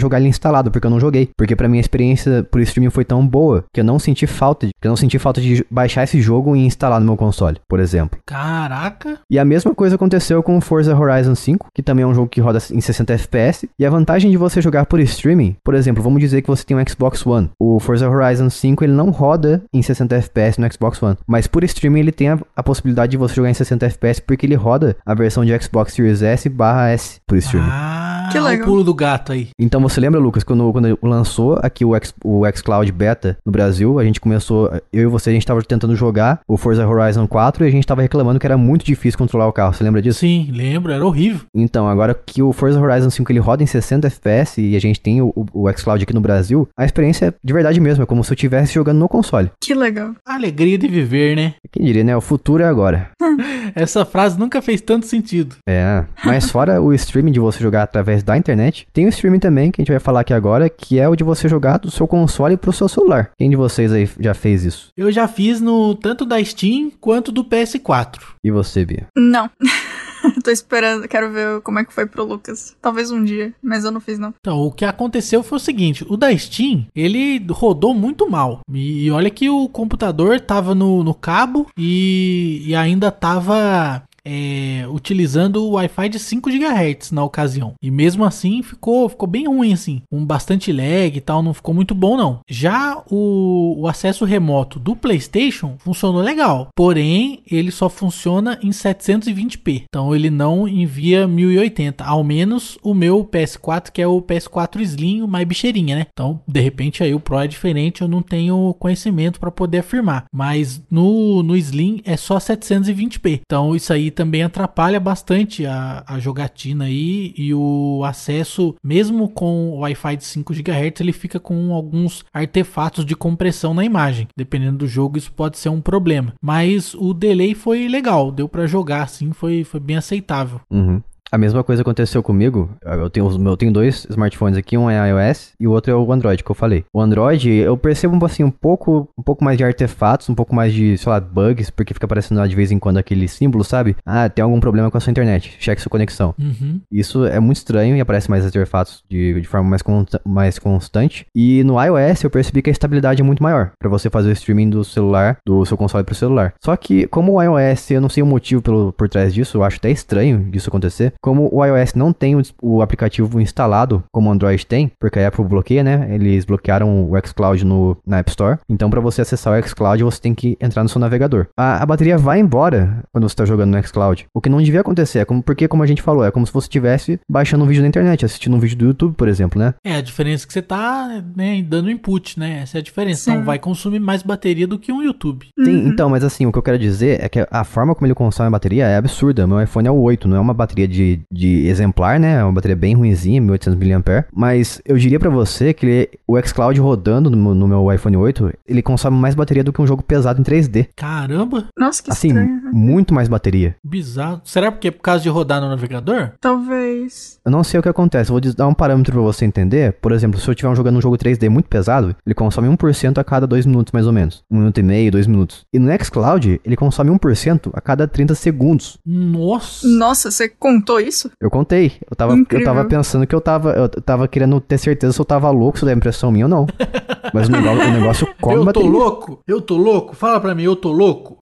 jogar ele instalado, porque eu não joguei. Porque pra mim a experiência por streaming foi tão boa que eu não senti falta de, que eu não senti falta de baixar esse jogo e instalar no meu console, por exemplo. Caraca. E a mesma coisa aconteceu com o Forza Horizon 5, que também é um jogo que roda em 60 FPS. E a vantagem de você jogar por streaming, por exemplo, vamos dizer que você tem um Xbox One. O Forza Horizon 5 ele não roda em 60 FPS no Xbox One, mas por streaming ele tem a, a possibilidade de você jogar em 60 FPS porque ele roda a versão de Xbox Series S barra S por streaming. Ah, Que o legal. pulo do gato aí. Então você lembra, Lucas, quando, quando lançou aqui o, X, o xCloud Beta no Brasil, a gente começou, eu e você, a gente tava tentando jogar o Forza Horizon 4 e a gente tava reclamando que era muito difícil controlar o carro. Você lembra disso? Sim, lembro, era horrível. Então, agora que o Forza Horizon 5 ele roda em 60 FPS e a gente tem o, o, o xCloud aqui no Brasil, a experiência é de verdade mesmo, é como se eu estivesse jogando no console. Que legal. Alegria de viver, né? Quem diria, né? O futuro é agora. (laughs) Essa frase nunca fez tanto sentido. É, mas fora o streaming de você jogar através da internet, tem o streaming também que a gente vai falar aqui agora, que é o de você jogar do seu console pro seu celular. Quem de vocês aí já fez isso? Eu já fiz no tanto da Steam quanto do PS4. E você, Bia? Não. (laughs) Tô esperando, quero ver como é que foi pro Lucas. Talvez um dia, mas eu não fiz não. Então, o que aconteceu foi o seguinte: o da Steam, ele rodou muito mal. E olha que o computador tava no, no cabo e, e ainda tava. É, utilizando o Wi-Fi de 5 GHz na ocasião. E mesmo assim ficou, ficou bem ruim assim, com bastante lag e tal, não ficou muito bom não. Já o, o acesso remoto do PlayStation funcionou legal, porém ele só funciona em 720p. Então ele não envia 1080, ao menos o meu PS4 que é o PS4 Slim, mais bicheirinha, né? Então, de repente aí o Pro é diferente, eu não tenho conhecimento para poder afirmar, mas no no Slim é só 720p. Então isso aí também atrapalha bastante a, a jogatina aí e o acesso, mesmo com o Wi-Fi de 5 GHz, ele fica com alguns artefatos de compressão na imagem. Dependendo do jogo, isso pode ser um problema. Mas o delay foi legal, deu pra jogar assim, foi, foi bem aceitável. Uhum. A mesma coisa aconteceu comigo. Eu tenho, eu tenho dois smartphones aqui, um é iOS e o outro é o Android que eu falei. O Android, eu percebo assim um pouco, um pouco mais de artefatos, um pouco mais de, sei lá, bugs, porque fica aparecendo lá de vez em quando aquele símbolo, sabe? Ah, tem algum problema com a sua internet. Cheque sua conexão. Uhum. Isso é muito estranho e aparece mais artefatos de, de forma mais, consta- mais constante. E no iOS eu percebi que a estabilidade é muito maior para você fazer o streaming do celular, do seu console pro celular. Só que como o iOS, eu não sei o motivo pelo, por trás disso, eu acho até estranho disso acontecer. Como o iOS não tem o, o aplicativo instalado como o Android tem, porque a Apple bloqueia, né? Eles bloquearam o xCloud no, na App Store. Então, para você acessar o xCloud, você tem que entrar no seu navegador. A, a bateria vai embora quando você está jogando no xCloud. O que não devia acontecer, é como, porque, como a gente falou, é como se você estivesse baixando um vídeo na internet, assistindo um vídeo do YouTube, por exemplo, né? É, a diferença é que você tá né, dando input, né? Essa é a diferença. Sim. Então vai consumir mais bateria do que um YouTube. Sim, Uhum. então, mas assim, o que eu quero dizer é que a forma como ele consome a bateria é absurda. Meu iPhone é o 8, não é uma bateria de, de exemplar, né? É uma bateria bem ruinzinha, 1800 mAh. Mas eu diria pra você que ele- o xCloud rodando no, meu- no meu iPhone 8, ele consome mais bateria do que um jogo pesado em 3D. Caramba, Nossa, que Assim, estranho. muito mais bateria. bizarro. Será porque é por causa de rodar no navegador? Talvez. Eu não sei o que acontece, vou dar um parâmetro pra você entender. Por exemplo, se eu estiver jogando um jogo 3D muito pesado, ele consome 1% a cada 2 minutos, mais ou menos. 1 minuto e meio, 2 minutos. E no xCloud, ele consome 1% a cada 30 segundos. Nossa. Nossa, você contou isso? Eu contei. Eu tava, eu tava pensando que eu tava. Eu tava querendo ter certeza se eu tava louco, se é impressão minha ou não. (laughs) Mas o negócio, o negócio come eu tô bateria. louco? Eu tô louco? Fala pra mim, eu tô louco?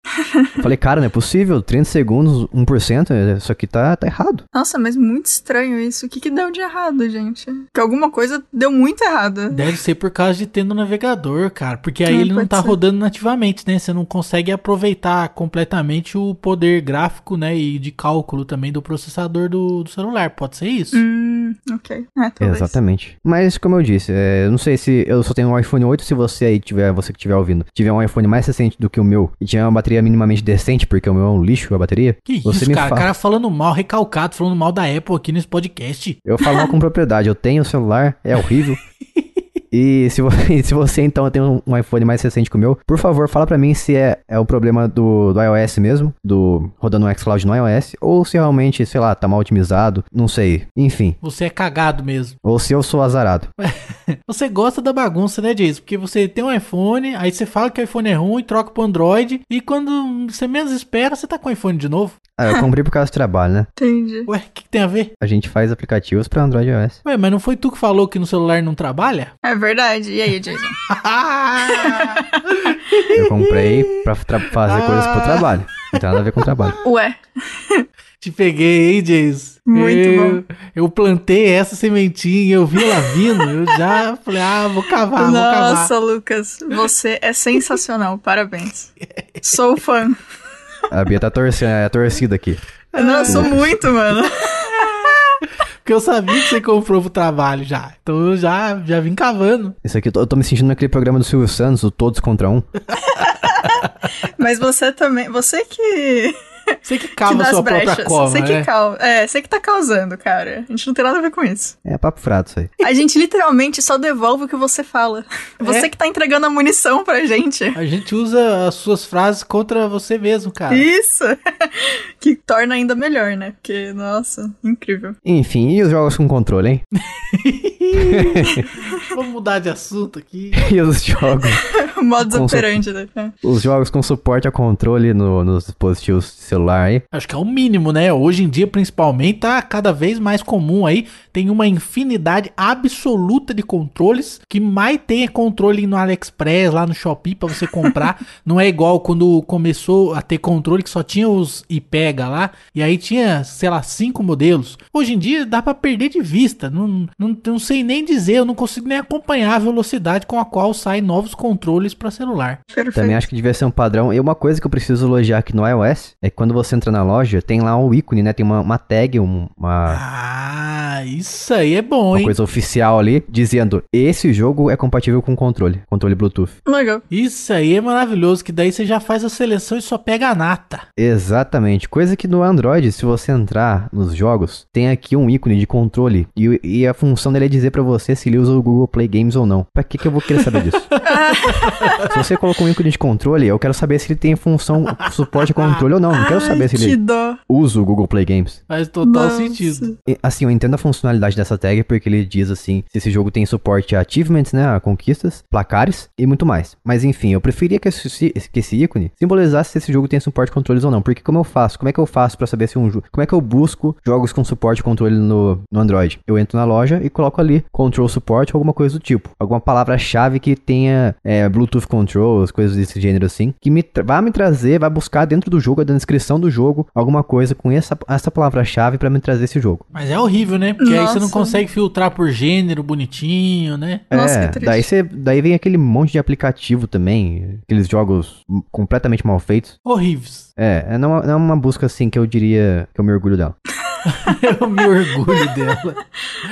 Eu falei, cara, não é possível. 30 segundos, 1%, é- isso aqui tá, tá errado. Nossa, mas muito estranho isso. O que, que deu de errado, gente? Que alguma coisa deu muito errado. Deve ser por causa de ter no navegador, cara. Porque aí Hum, ele não tá ser. rodando nativamente, né? Você não consegue aproveitar completamente o poder gráfico, né? E de cálculo também do processador do, do celular. Pode ser isso? Hum, ok. É. Exatamente. Mas, como eu disse, é, eu não sei se eu só tenho um iPhone 8, se você aí tiver, você que estiver ouvindo, tiver um iPhone mais recente do que o meu e tiver uma bateria minimamente decente, porque o meu é um lixo a bateria, Que você isso, me cara? O fala. cara falando mal, recalcado, falando mal da Apple aqui nesse podcast. Eu falo com propriedade. Eu tenho o celular, é horrível. E se, vo- (laughs) e se você então tem um, iPhone mais recente que o meu, por favor, fala pra mim se é, é o problema do, do iOS mesmo, do rodando o xCloud no iOS, ou se realmente, sei lá, tá mal otimizado, não sei. Enfim, Você é cagado mesmo. ou se eu sou azarado. (laughs) Você gosta da bagunça, né, Jason? Porque você tem um iPhone, aí você fala que o iPhone é ruim, troca pro Android, e quando você menos espera, você tá com o iPhone de novo. Ah, eu comprei por causa do trabalho, né? Entendi. Ué, o que, que tem a ver? A gente faz aplicativos pra Android e iOS. Ué, mas não foi tu que falou que no celular não trabalha? É verdade. E aí, Jason? (laughs) Eu comprei pra tra- fazer coisas pro trabalho. Não tem nada a ver com trabalho. Ué, Te peguei, hein, Jason? Muito eu, Eu plantei essa sementinha, eu vi ela vindo, eu já falei, ah, vou cavar, vou cavar. nossa, Lucas, você é sensacional. Parabéns. Sou fã. A Bia tá torcendo, é a torcida aqui. Não, eu sou muito, mano. (laughs) Porque eu sabia que você comprou pro trabalho já. Então eu já, já vim cavando. Isso aqui, eu tô, eu tô me sentindo naquele programa do Silvio Santos, o Todos Contra Um. (laughs) Mas você também. Você que. (laughs) Você que que cava as sua própria brechas. cova, Você que né? cau... É, você que tá causando, cara. A gente não tem nada a ver com isso. É papo frato isso aí. A gente literalmente só devolve o que você fala. (laughs) Você É? que tá entregando a munição pra gente. A gente usa as suas frases contra você mesmo, cara. Isso! (laughs) que torna ainda melhor, né? Porque, nossa, incrível. Enfim, e os jogos com controle, hein? Vamos mudar de assunto aqui. E os jogos, (laughs) Modus Com operandi, né? É. os jogos com suporte a controle no- nos dispositivos celular aí. Acho que é o mínimo, né? Hoje em dia, principalmente, tá cada vez mais comum aí. Tem uma infinidade absoluta de controles. Que mais tem é controle no AliExpress, lá no Shopee, pra você comprar. (laughs) Não é igual quando começou a ter controle que só tinha os IPEGA lá. E aí tinha, sei lá, cinco modelos. Hoje em dia dá pra perder de vista. Não, não, não sei nem dizer, eu não consigo nem acompanhar a velocidade com a qual saem novos controles pra celular. Perfeito. Também acho que devia ser um padrão. E uma coisa que eu preciso elogiar aqui no iOS é que quando você entra na loja, tem lá um ícone, né? Tem uma, uma tag, um- uma, Ah, isso aí é bom, uma hein? coisa oficial ali, dizendo: esse jogo é compatível com controle, controle Bluetooth. Legal. Isso aí é maravilhoso, que daí você já faz a seleção e só pega a nata. Exatamente. Coisa que no Android, se você entrar nos jogos, tem aqui um ícone de controle. E, e a função dele é dizer pra você se ele usa o Google Play Games ou não. Pra que, que eu vou querer saber disso? (laughs) se você colocou um ícone de controle, eu quero saber se ele tem função suporte a controle ou não. Não quero saber Ai, se que ele dó. usa o Google Play Games. Faz total Nossa. sentido. E, assim, eu entendo a funcionalidade dessa tag porque ele diz assim se esse jogo tem suporte a achievements, né, a conquistas, placares e muito mais. Mas enfim, eu preferia que esse, que esse ícone simbolizasse se esse jogo tem suporte a controles ou não. Porque como eu faço? Como é que eu faço pra saber se um jogo... Como é que eu busco jogos com suporte a controle no, no Android? Eu entro na loja e coloco ali control support ou alguma coisa do tipo. Alguma palavra-chave que tenha é, Bluetooth controls, coisas desse gênero assim, que me vai me trazer, vai buscar dentro do jogo, da descrição do jogo, alguma coisa com essa, essa palavra-chave para me trazer esse jogo. Mas é horrível, né? Porque aí você não consegue filtrar por gênero bonitinho, né? Nossa, é, que triste. daí, você, daí vem aquele monte de aplicativo também, aqueles jogos completamente mal feitos. Horríveis. É, é não, não é uma busca assim que eu diria que eu me orgulho dela. (laughs) Eu me orgulho dela.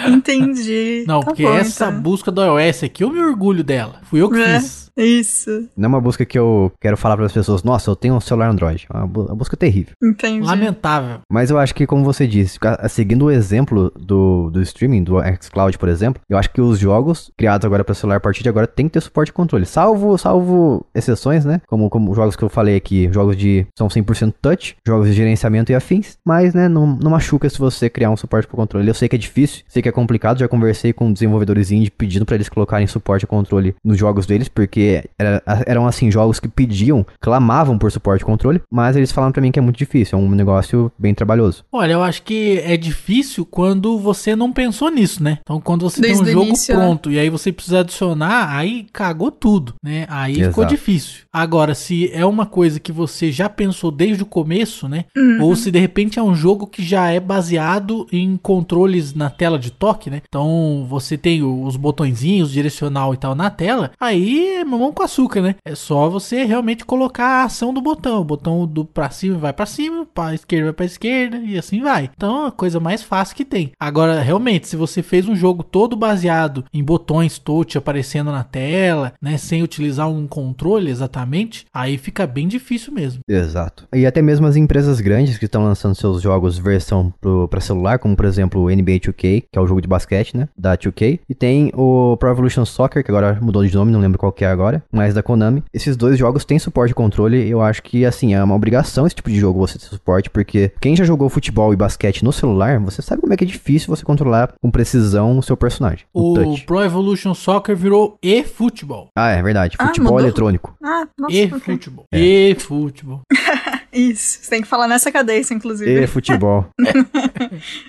Entendi. Não, Tá porque bom, essa então. busca do iOS aqui, eu me orgulho dela. Fui eu que É. fiz. Isso, Não é uma busca que eu quero falar para as pessoas, nossa, eu tenho um celular Android. É uma, bu- uma busca terrível. entendi. Lamentável. Mas eu acho que, como você disse, seguindo o exemplo do, do streaming, do xCloud, por exemplo, eu acho que os jogos criados agora para celular a partir de agora tem que ter suporte de controle. Salvo, salvo exceções, né? Como, como jogos que eu falei aqui, jogos de são 100% touch, jogos de gerenciamento e afins. Mas, né, não, não machuca se você criar um suporte para controle. Eu sei que é difícil, sei que é complicado. Já conversei com desenvolvedores indie pedindo para eles colocarem suporte a controle nos jogos deles, porque era- eram assim jogos que pediam, clamavam por suporte a controle, mas eles falaram para mim que é muito difícil, é um negócio bem trabalhoso. Olha, eu acho que é difícil quando você não pensou nisso, né? Então, quando você Desde tem um o jogo início, né? pronto e aí você precisa adicionar, aí cagou tudo, né? Aí ficou Exato. difícil. Agora, se é uma coisa que você já pensou desde o começo, né? Uhum. Ou se de repente é um jogo que já é baseado em controles na tela de toque, né? Então, você tem os botõezinhos, direcional e tal na tela, aí é mamão com açúcar, né? É só você realmente colocar a ação do botão. O botão do pra cima vai pra cima, pra esquerda vai pra esquerda e assim vai. Então é a coisa mais fácil que tem. Agora, realmente, se você fez um jogo todo baseado em botões touch aparecendo na tela, né, sem utilizar um controle exatamente, aí fica bem difícil mesmo. Exato. E até mesmo as empresas grandes que estão lançando seus jogos versão pro, pra celular, como por exemplo o NBA 2K, que é o jogo de basquete, né? Da 2K. E tem o Pro Evolution Soccer, que agora mudou de nome, não lembro qual que é agora, mas da Konami. Esses dois jogos têm suporte de controle. Eu acho que, assim, é uma obrigação esse tipo de jogo você ter suporte, porque quem já jogou futebol e basquete no celular, você sabe como é que é difícil você controlar com precisão o seu personagem. O, O touch. Pro Evolution Soccer virou e-futebol. Ah, é verdade. Ah, Futebol mudou? eletrônico. Ah, nossa. E-futebol. É. E-futebol. (laughs) Isso, você tem que falar nessa cadência, inclusive. E futebol. (laughs)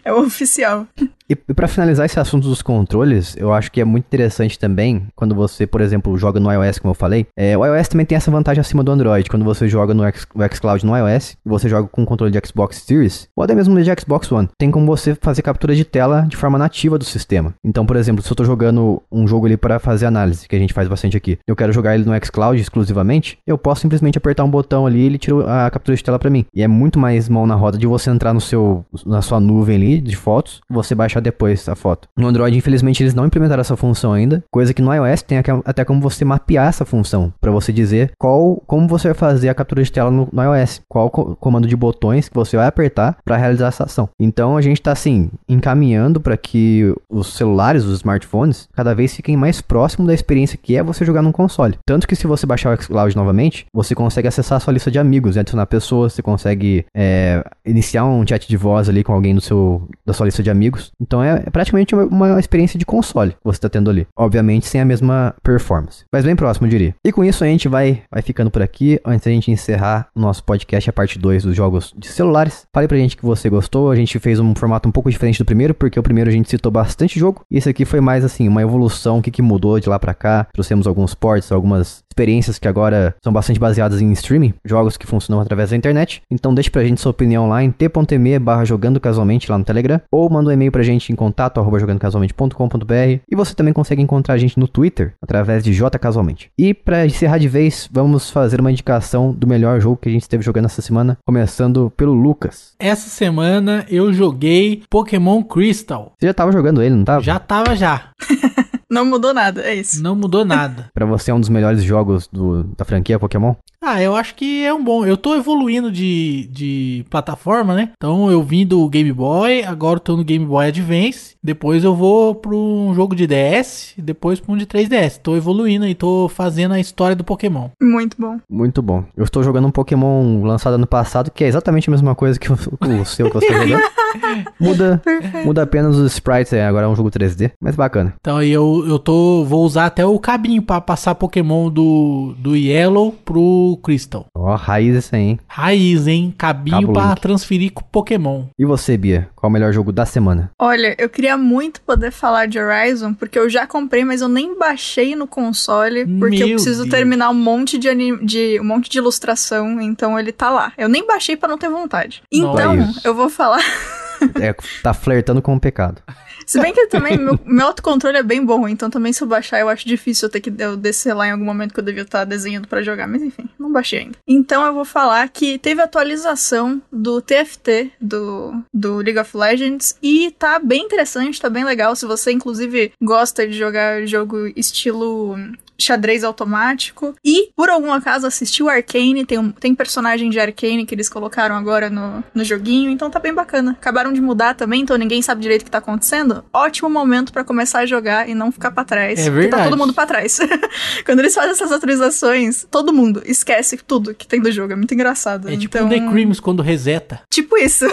É o oficial. E, e para finalizar esse assunto dos controles, eu acho que é muito interessante também quando você, por exemplo, joga no iOS, como eu falei. É, o iOS também tem essa vantagem acima do Android. Quando você joga no X, o xCloud no iOS, você joga com o controle de Xbox Series, ou até mesmo de Xbox One, tem como você fazer captura de tela de forma nativa do sistema. Então, por exemplo, se eu tô jogando um jogo ali para fazer análise, que a gente faz bastante aqui, eu quero jogar ele no xCloud exclusivamente, eu posso simplesmente apertar um botão ali e ele tira a captura de tela para mim. E é muito mais mão na roda de você entrar no seu, na sua nuvem ali de fotos, você depois a foto. No Android, infelizmente, eles não implementaram essa função ainda, coisa que no iOS tem até como você mapear essa função, para você dizer qual, como você vai fazer a captura de tela no, no iOS, qual co- comando de botões que você vai apertar para realizar essa ação. Então a gente tá assim encaminhando para que os celulares, os smartphones, cada vez fiquem mais próximo da experiência que é você jogar num console. Tanto que se você baixar o xCloud novamente, você consegue acessar a sua lista de amigos, adicionar pessoas, você consegue é, iniciar um chat de voz ali com alguém do seu, da sua lista de amigos. Então é, é praticamente uma, uma experiência de console que você está tendo ali. Obviamente sem a mesma performance. Mas bem próximo, eu diria. E com isso a gente vai, vai ficando por aqui. Antes da gente encerrar o nosso podcast, a parte 2 dos jogos de celulares. Fale pra gente que você gostou. A gente fez um formato um pouco diferente do primeiro, porque o primeiro a gente citou bastante jogo. E esse aqui foi mais assim, uma evolução, o que, que mudou de lá pra cá. Trouxemos alguns ports, algumas experiências que agora são bastante baseadas em streaming, jogos que funcionam através da internet. Então deixe pra gente sua opinião lá em t.me barra jogando casualmente lá no Telegram, ou manda um e-mail pra gente em contato arroba jogandocasualmente.com.br e você também consegue encontrar a gente no Twitter através de jcasualmente. E pra encerrar de vez, vamos fazer uma indicação do melhor jogo que a gente esteve jogando essa semana, começando pelo Lucas. Essa semana eu joguei Pokémon Crystal. Você já tava jogando ele, não tava? Já tava já. (laughs) Não mudou nada, é isso. Não mudou nada. Pra você é um dos melhores jogos do- da franquia Pokémon? Ah, eu acho que é um bom. Eu tô evoluindo de, de plataforma, né? Então eu vim do Game Boy, agora eu tô no Game Boy Advance. Depois eu vou pra um jogo de DS, depois pra um de 3DS. Tô evoluindo e tô fazendo a história do Pokémon. Muito bom. Muito bom. Eu estou jogando um Pokémon lançado ano passado, que é exatamente a mesma coisa que o, (laughs) o seu que você está jogando. (laughs) Muda, Perfeito. muda apenas os sprites, é, agora é um jogo 3D, mas bacana. Então aí eu, eu tô. Vou usar até o cabinho pra passar Pokémon do, do Yellow pro do Crystal. Ó, raiz esse aí, hein? Raiz, hein? Cabinho Cabo pra Link. transferir com Pokémon. E você, Bia? Qual o melhor jogo da semana? Olha, eu queria muito poder falar de Horizon, porque eu já comprei, mas eu nem baixei no console, porque eu Meu preciso Deus. terminar um monte de, anim- de- um monte de ilustração, então ele tá lá. Eu nem baixei pra não ter vontade. Então, Nossa. eu vou falar. (laughs) É, tá flertando com o pecado. Se bem que também meu, meu autocontrole é bem bom, então também se eu baixar eu acho difícil eu ter que eu descer lá em algum momento que eu devia estar desenhando pra jogar, mas enfim, não baixei ainda. Então eu vou falar que teve atualização do TFT do, do League of Legends e tá bem interessante, tá bem legal. Se você inclusive gosta de jogar jogo estilo xadrez automático. E, por algum acaso, assistiu Arcane. Tem, um, tem personagem de Arcane que eles colocaram agora no, no joguinho. Então tá bem bacana. Acabaram de mudar também, então ninguém sabe direito o que tá acontecendo. Ótimo momento pra começar a jogar e não ficar pra trás. É porque verdade. Tá todo mundo pra trás. (laughs) Quando eles fazem essas atualizações, todo mundo esquece tudo que tem do jogo. É muito engraçado. É tipo então, o The Creams quando reseta. Tipo isso.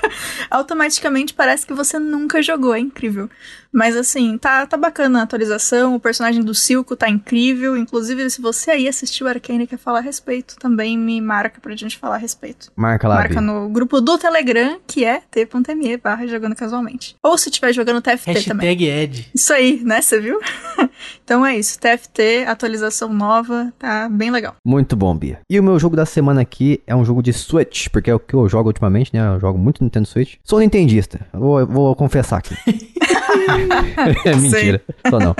(laughs) Automaticamente parece que você nunca jogou, é incrível. Mas assim, tá, tá bacana a atualização, o personagem do Silco tá incrível. Inclusive, se você aí assistiu Arcane e quer falar a respeito, também me marca pra gente falar a respeito. Marca lá, Marca Bia. no grupo do Telegram, que é t.me barra jogando casualmente. Ou se estiver jogando TFT também. Hashtag Ed. Isso aí, né? Você viu? (laughs) então é isso. TFT, atualização nova, tá bem legal. Muito bom, Bia. E o meu jogo da semana aqui é um jogo de Switch, porque é o que eu jogo ultimamente, né? Eu jogo muito Nintendo Switch. Sou nintendista, vou, vou confessar aqui. (laughs) (laughs) é mentira, só não.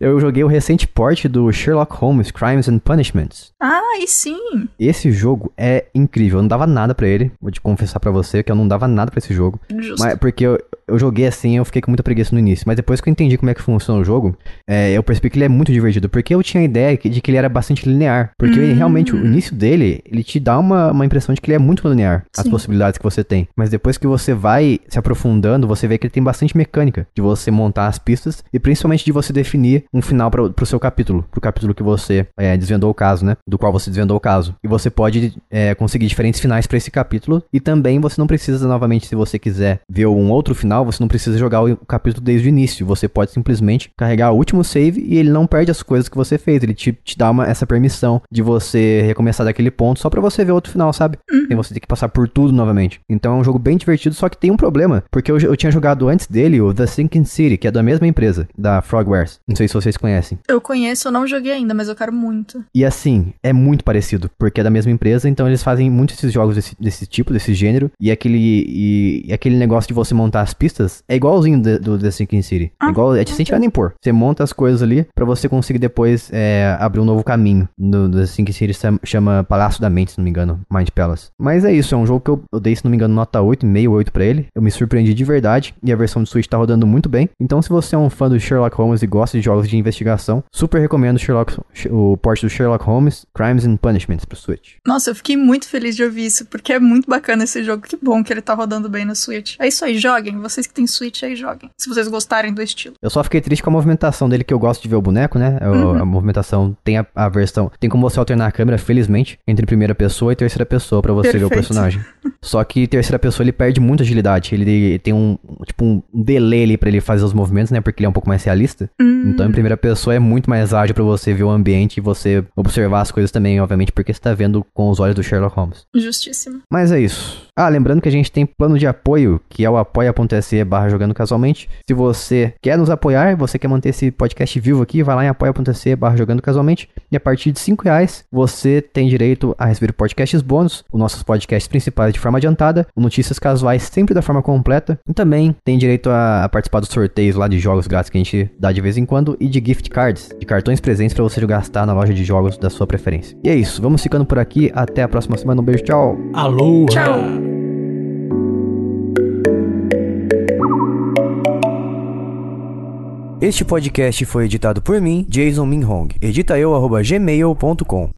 Eu joguei o recente port do Sherlock Holmes Crimes and Punishments. Ah, e sim. Esse jogo é incrível, eu não dava nada pra ele. Vou te confessar pra você que eu não dava nada pra esse jogo. Justo. Mas porque eu, eu joguei assim, eu fiquei com muita preguiça no início. Mas depois que eu entendi como é que funciona o jogo, é, eu percebi que ele é muito divertido. Porque eu tinha a ideia de que ele era bastante linear. Porque Hum. realmente o início dele, ele te dá uma, uma impressão de que ele é muito linear. As Sim. possibilidades que você tem. Mas depois que você vai se aprofundando, você vê que ele tem bastante mecânica. De você montar as pistas e principalmente de você definir um final pra, pro seu capítulo. Pro capítulo que você é, desvendou o caso, né? Do qual você desvendou o caso. E você pode é, conseguir diferentes finais pra esse capítulo. E também você não precisa, novamente, se você quiser ver um outro final, você não precisa jogar o capítulo desde o início. Você pode simplesmente carregar o último save e ele não perde as coisas que você fez. Ele te, te dá uma, essa permissão de você recomeçar daquele ponto só pra você ver outro final, sabe? Sem você ter que passar por tudo novamente. Então é um jogo bem divertido, só que tem um problema. Porque eu, eu tinha jogado antes dele o The Sinking City, que é da mesma empresa, da Frogwares. Não sei se vocês conhecem. Eu conheço, eu não joguei ainda, mas eu quero muito. E assim, é muito parecido, porque é da mesma empresa, então eles fazem muitos esses jogos desse, desse tipo, desse gênero, e aquele, e, e aquele negócio de você montar as pistas é igualzinho do, do The Sinking City. É Ah, igual, é sem tirar nem pôr. Você monta as coisas ali pra você conseguir depois é, abrir um novo caminho. No The Sinking City chama- Palácio da Mente, se não me engano, Mind Palace. Mas é isso, é um jogo que eu, eu dei, se não me engano, nota 8, meio 8 pra ele. Eu me surpreendi de verdade, e a versão do Switch tá rodando muito bem. Então se você é um fã do Sherlock Holmes e gosta de jogos de investigação, super recomendo Sherlock, o port do Sherlock Holmes, Crimes and Punishments pro Switch. Nossa, eu fiquei muito feliz de ouvir isso, porque é muito bacana esse jogo. Que bom que ele tá rodando bem no Switch. É isso aí, joguem. Vocês que têm Switch aí, joguem. Se vocês gostarem do estilo. Eu só fiquei triste com a movimentação dele, que eu gosto de ver o boneco, né? Eu- Uhum. A movimentação tem a, a versão. Tem como você alternar a câmera, felizmente, entre primeira pessoa e terceira pessoa pra você ver o Perfeito. personagem. (laughs) Só que terceira pessoa ele perde muita agilidade. Ele tem um tipo um delay ali pra ele fazer os movimentos, né? Porque ele é um pouco mais realista. Hum, Então, em primeira pessoa é muito mais ágil pra você ver o ambiente e você observar as coisas também, obviamente, porque você tá vendo com os olhos do Sherlock Holmes. justíssimo. Mas é isso. Ah, lembrando que a gente tem plano de apoio, que é o apoia.se barra jogando casualmente. Se você quer nos apoiar, você quer manter esse podcast vivo aqui, vai lá em apoia.se barra jogando casualmente. E a partir de 5 reais, você tem direito a receber podcasts bônus, os nossos podcasts principais de forma adiantada, notícias casuais sempre da forma completa. E também tem direito a, a participar dos sorteios lá de jogos grátis que a gente dá de vez em quando e de gift cards, de cartões presentes para você gastar na loja de jogos da sua preferência. E é isso, vamos ficando por aqui. Até a próxima semana. Um beijo, tchau! Alô! Tchau. Este podcast foi editado por mim, Jason Minhong. Edita eu, arroba gmail.com.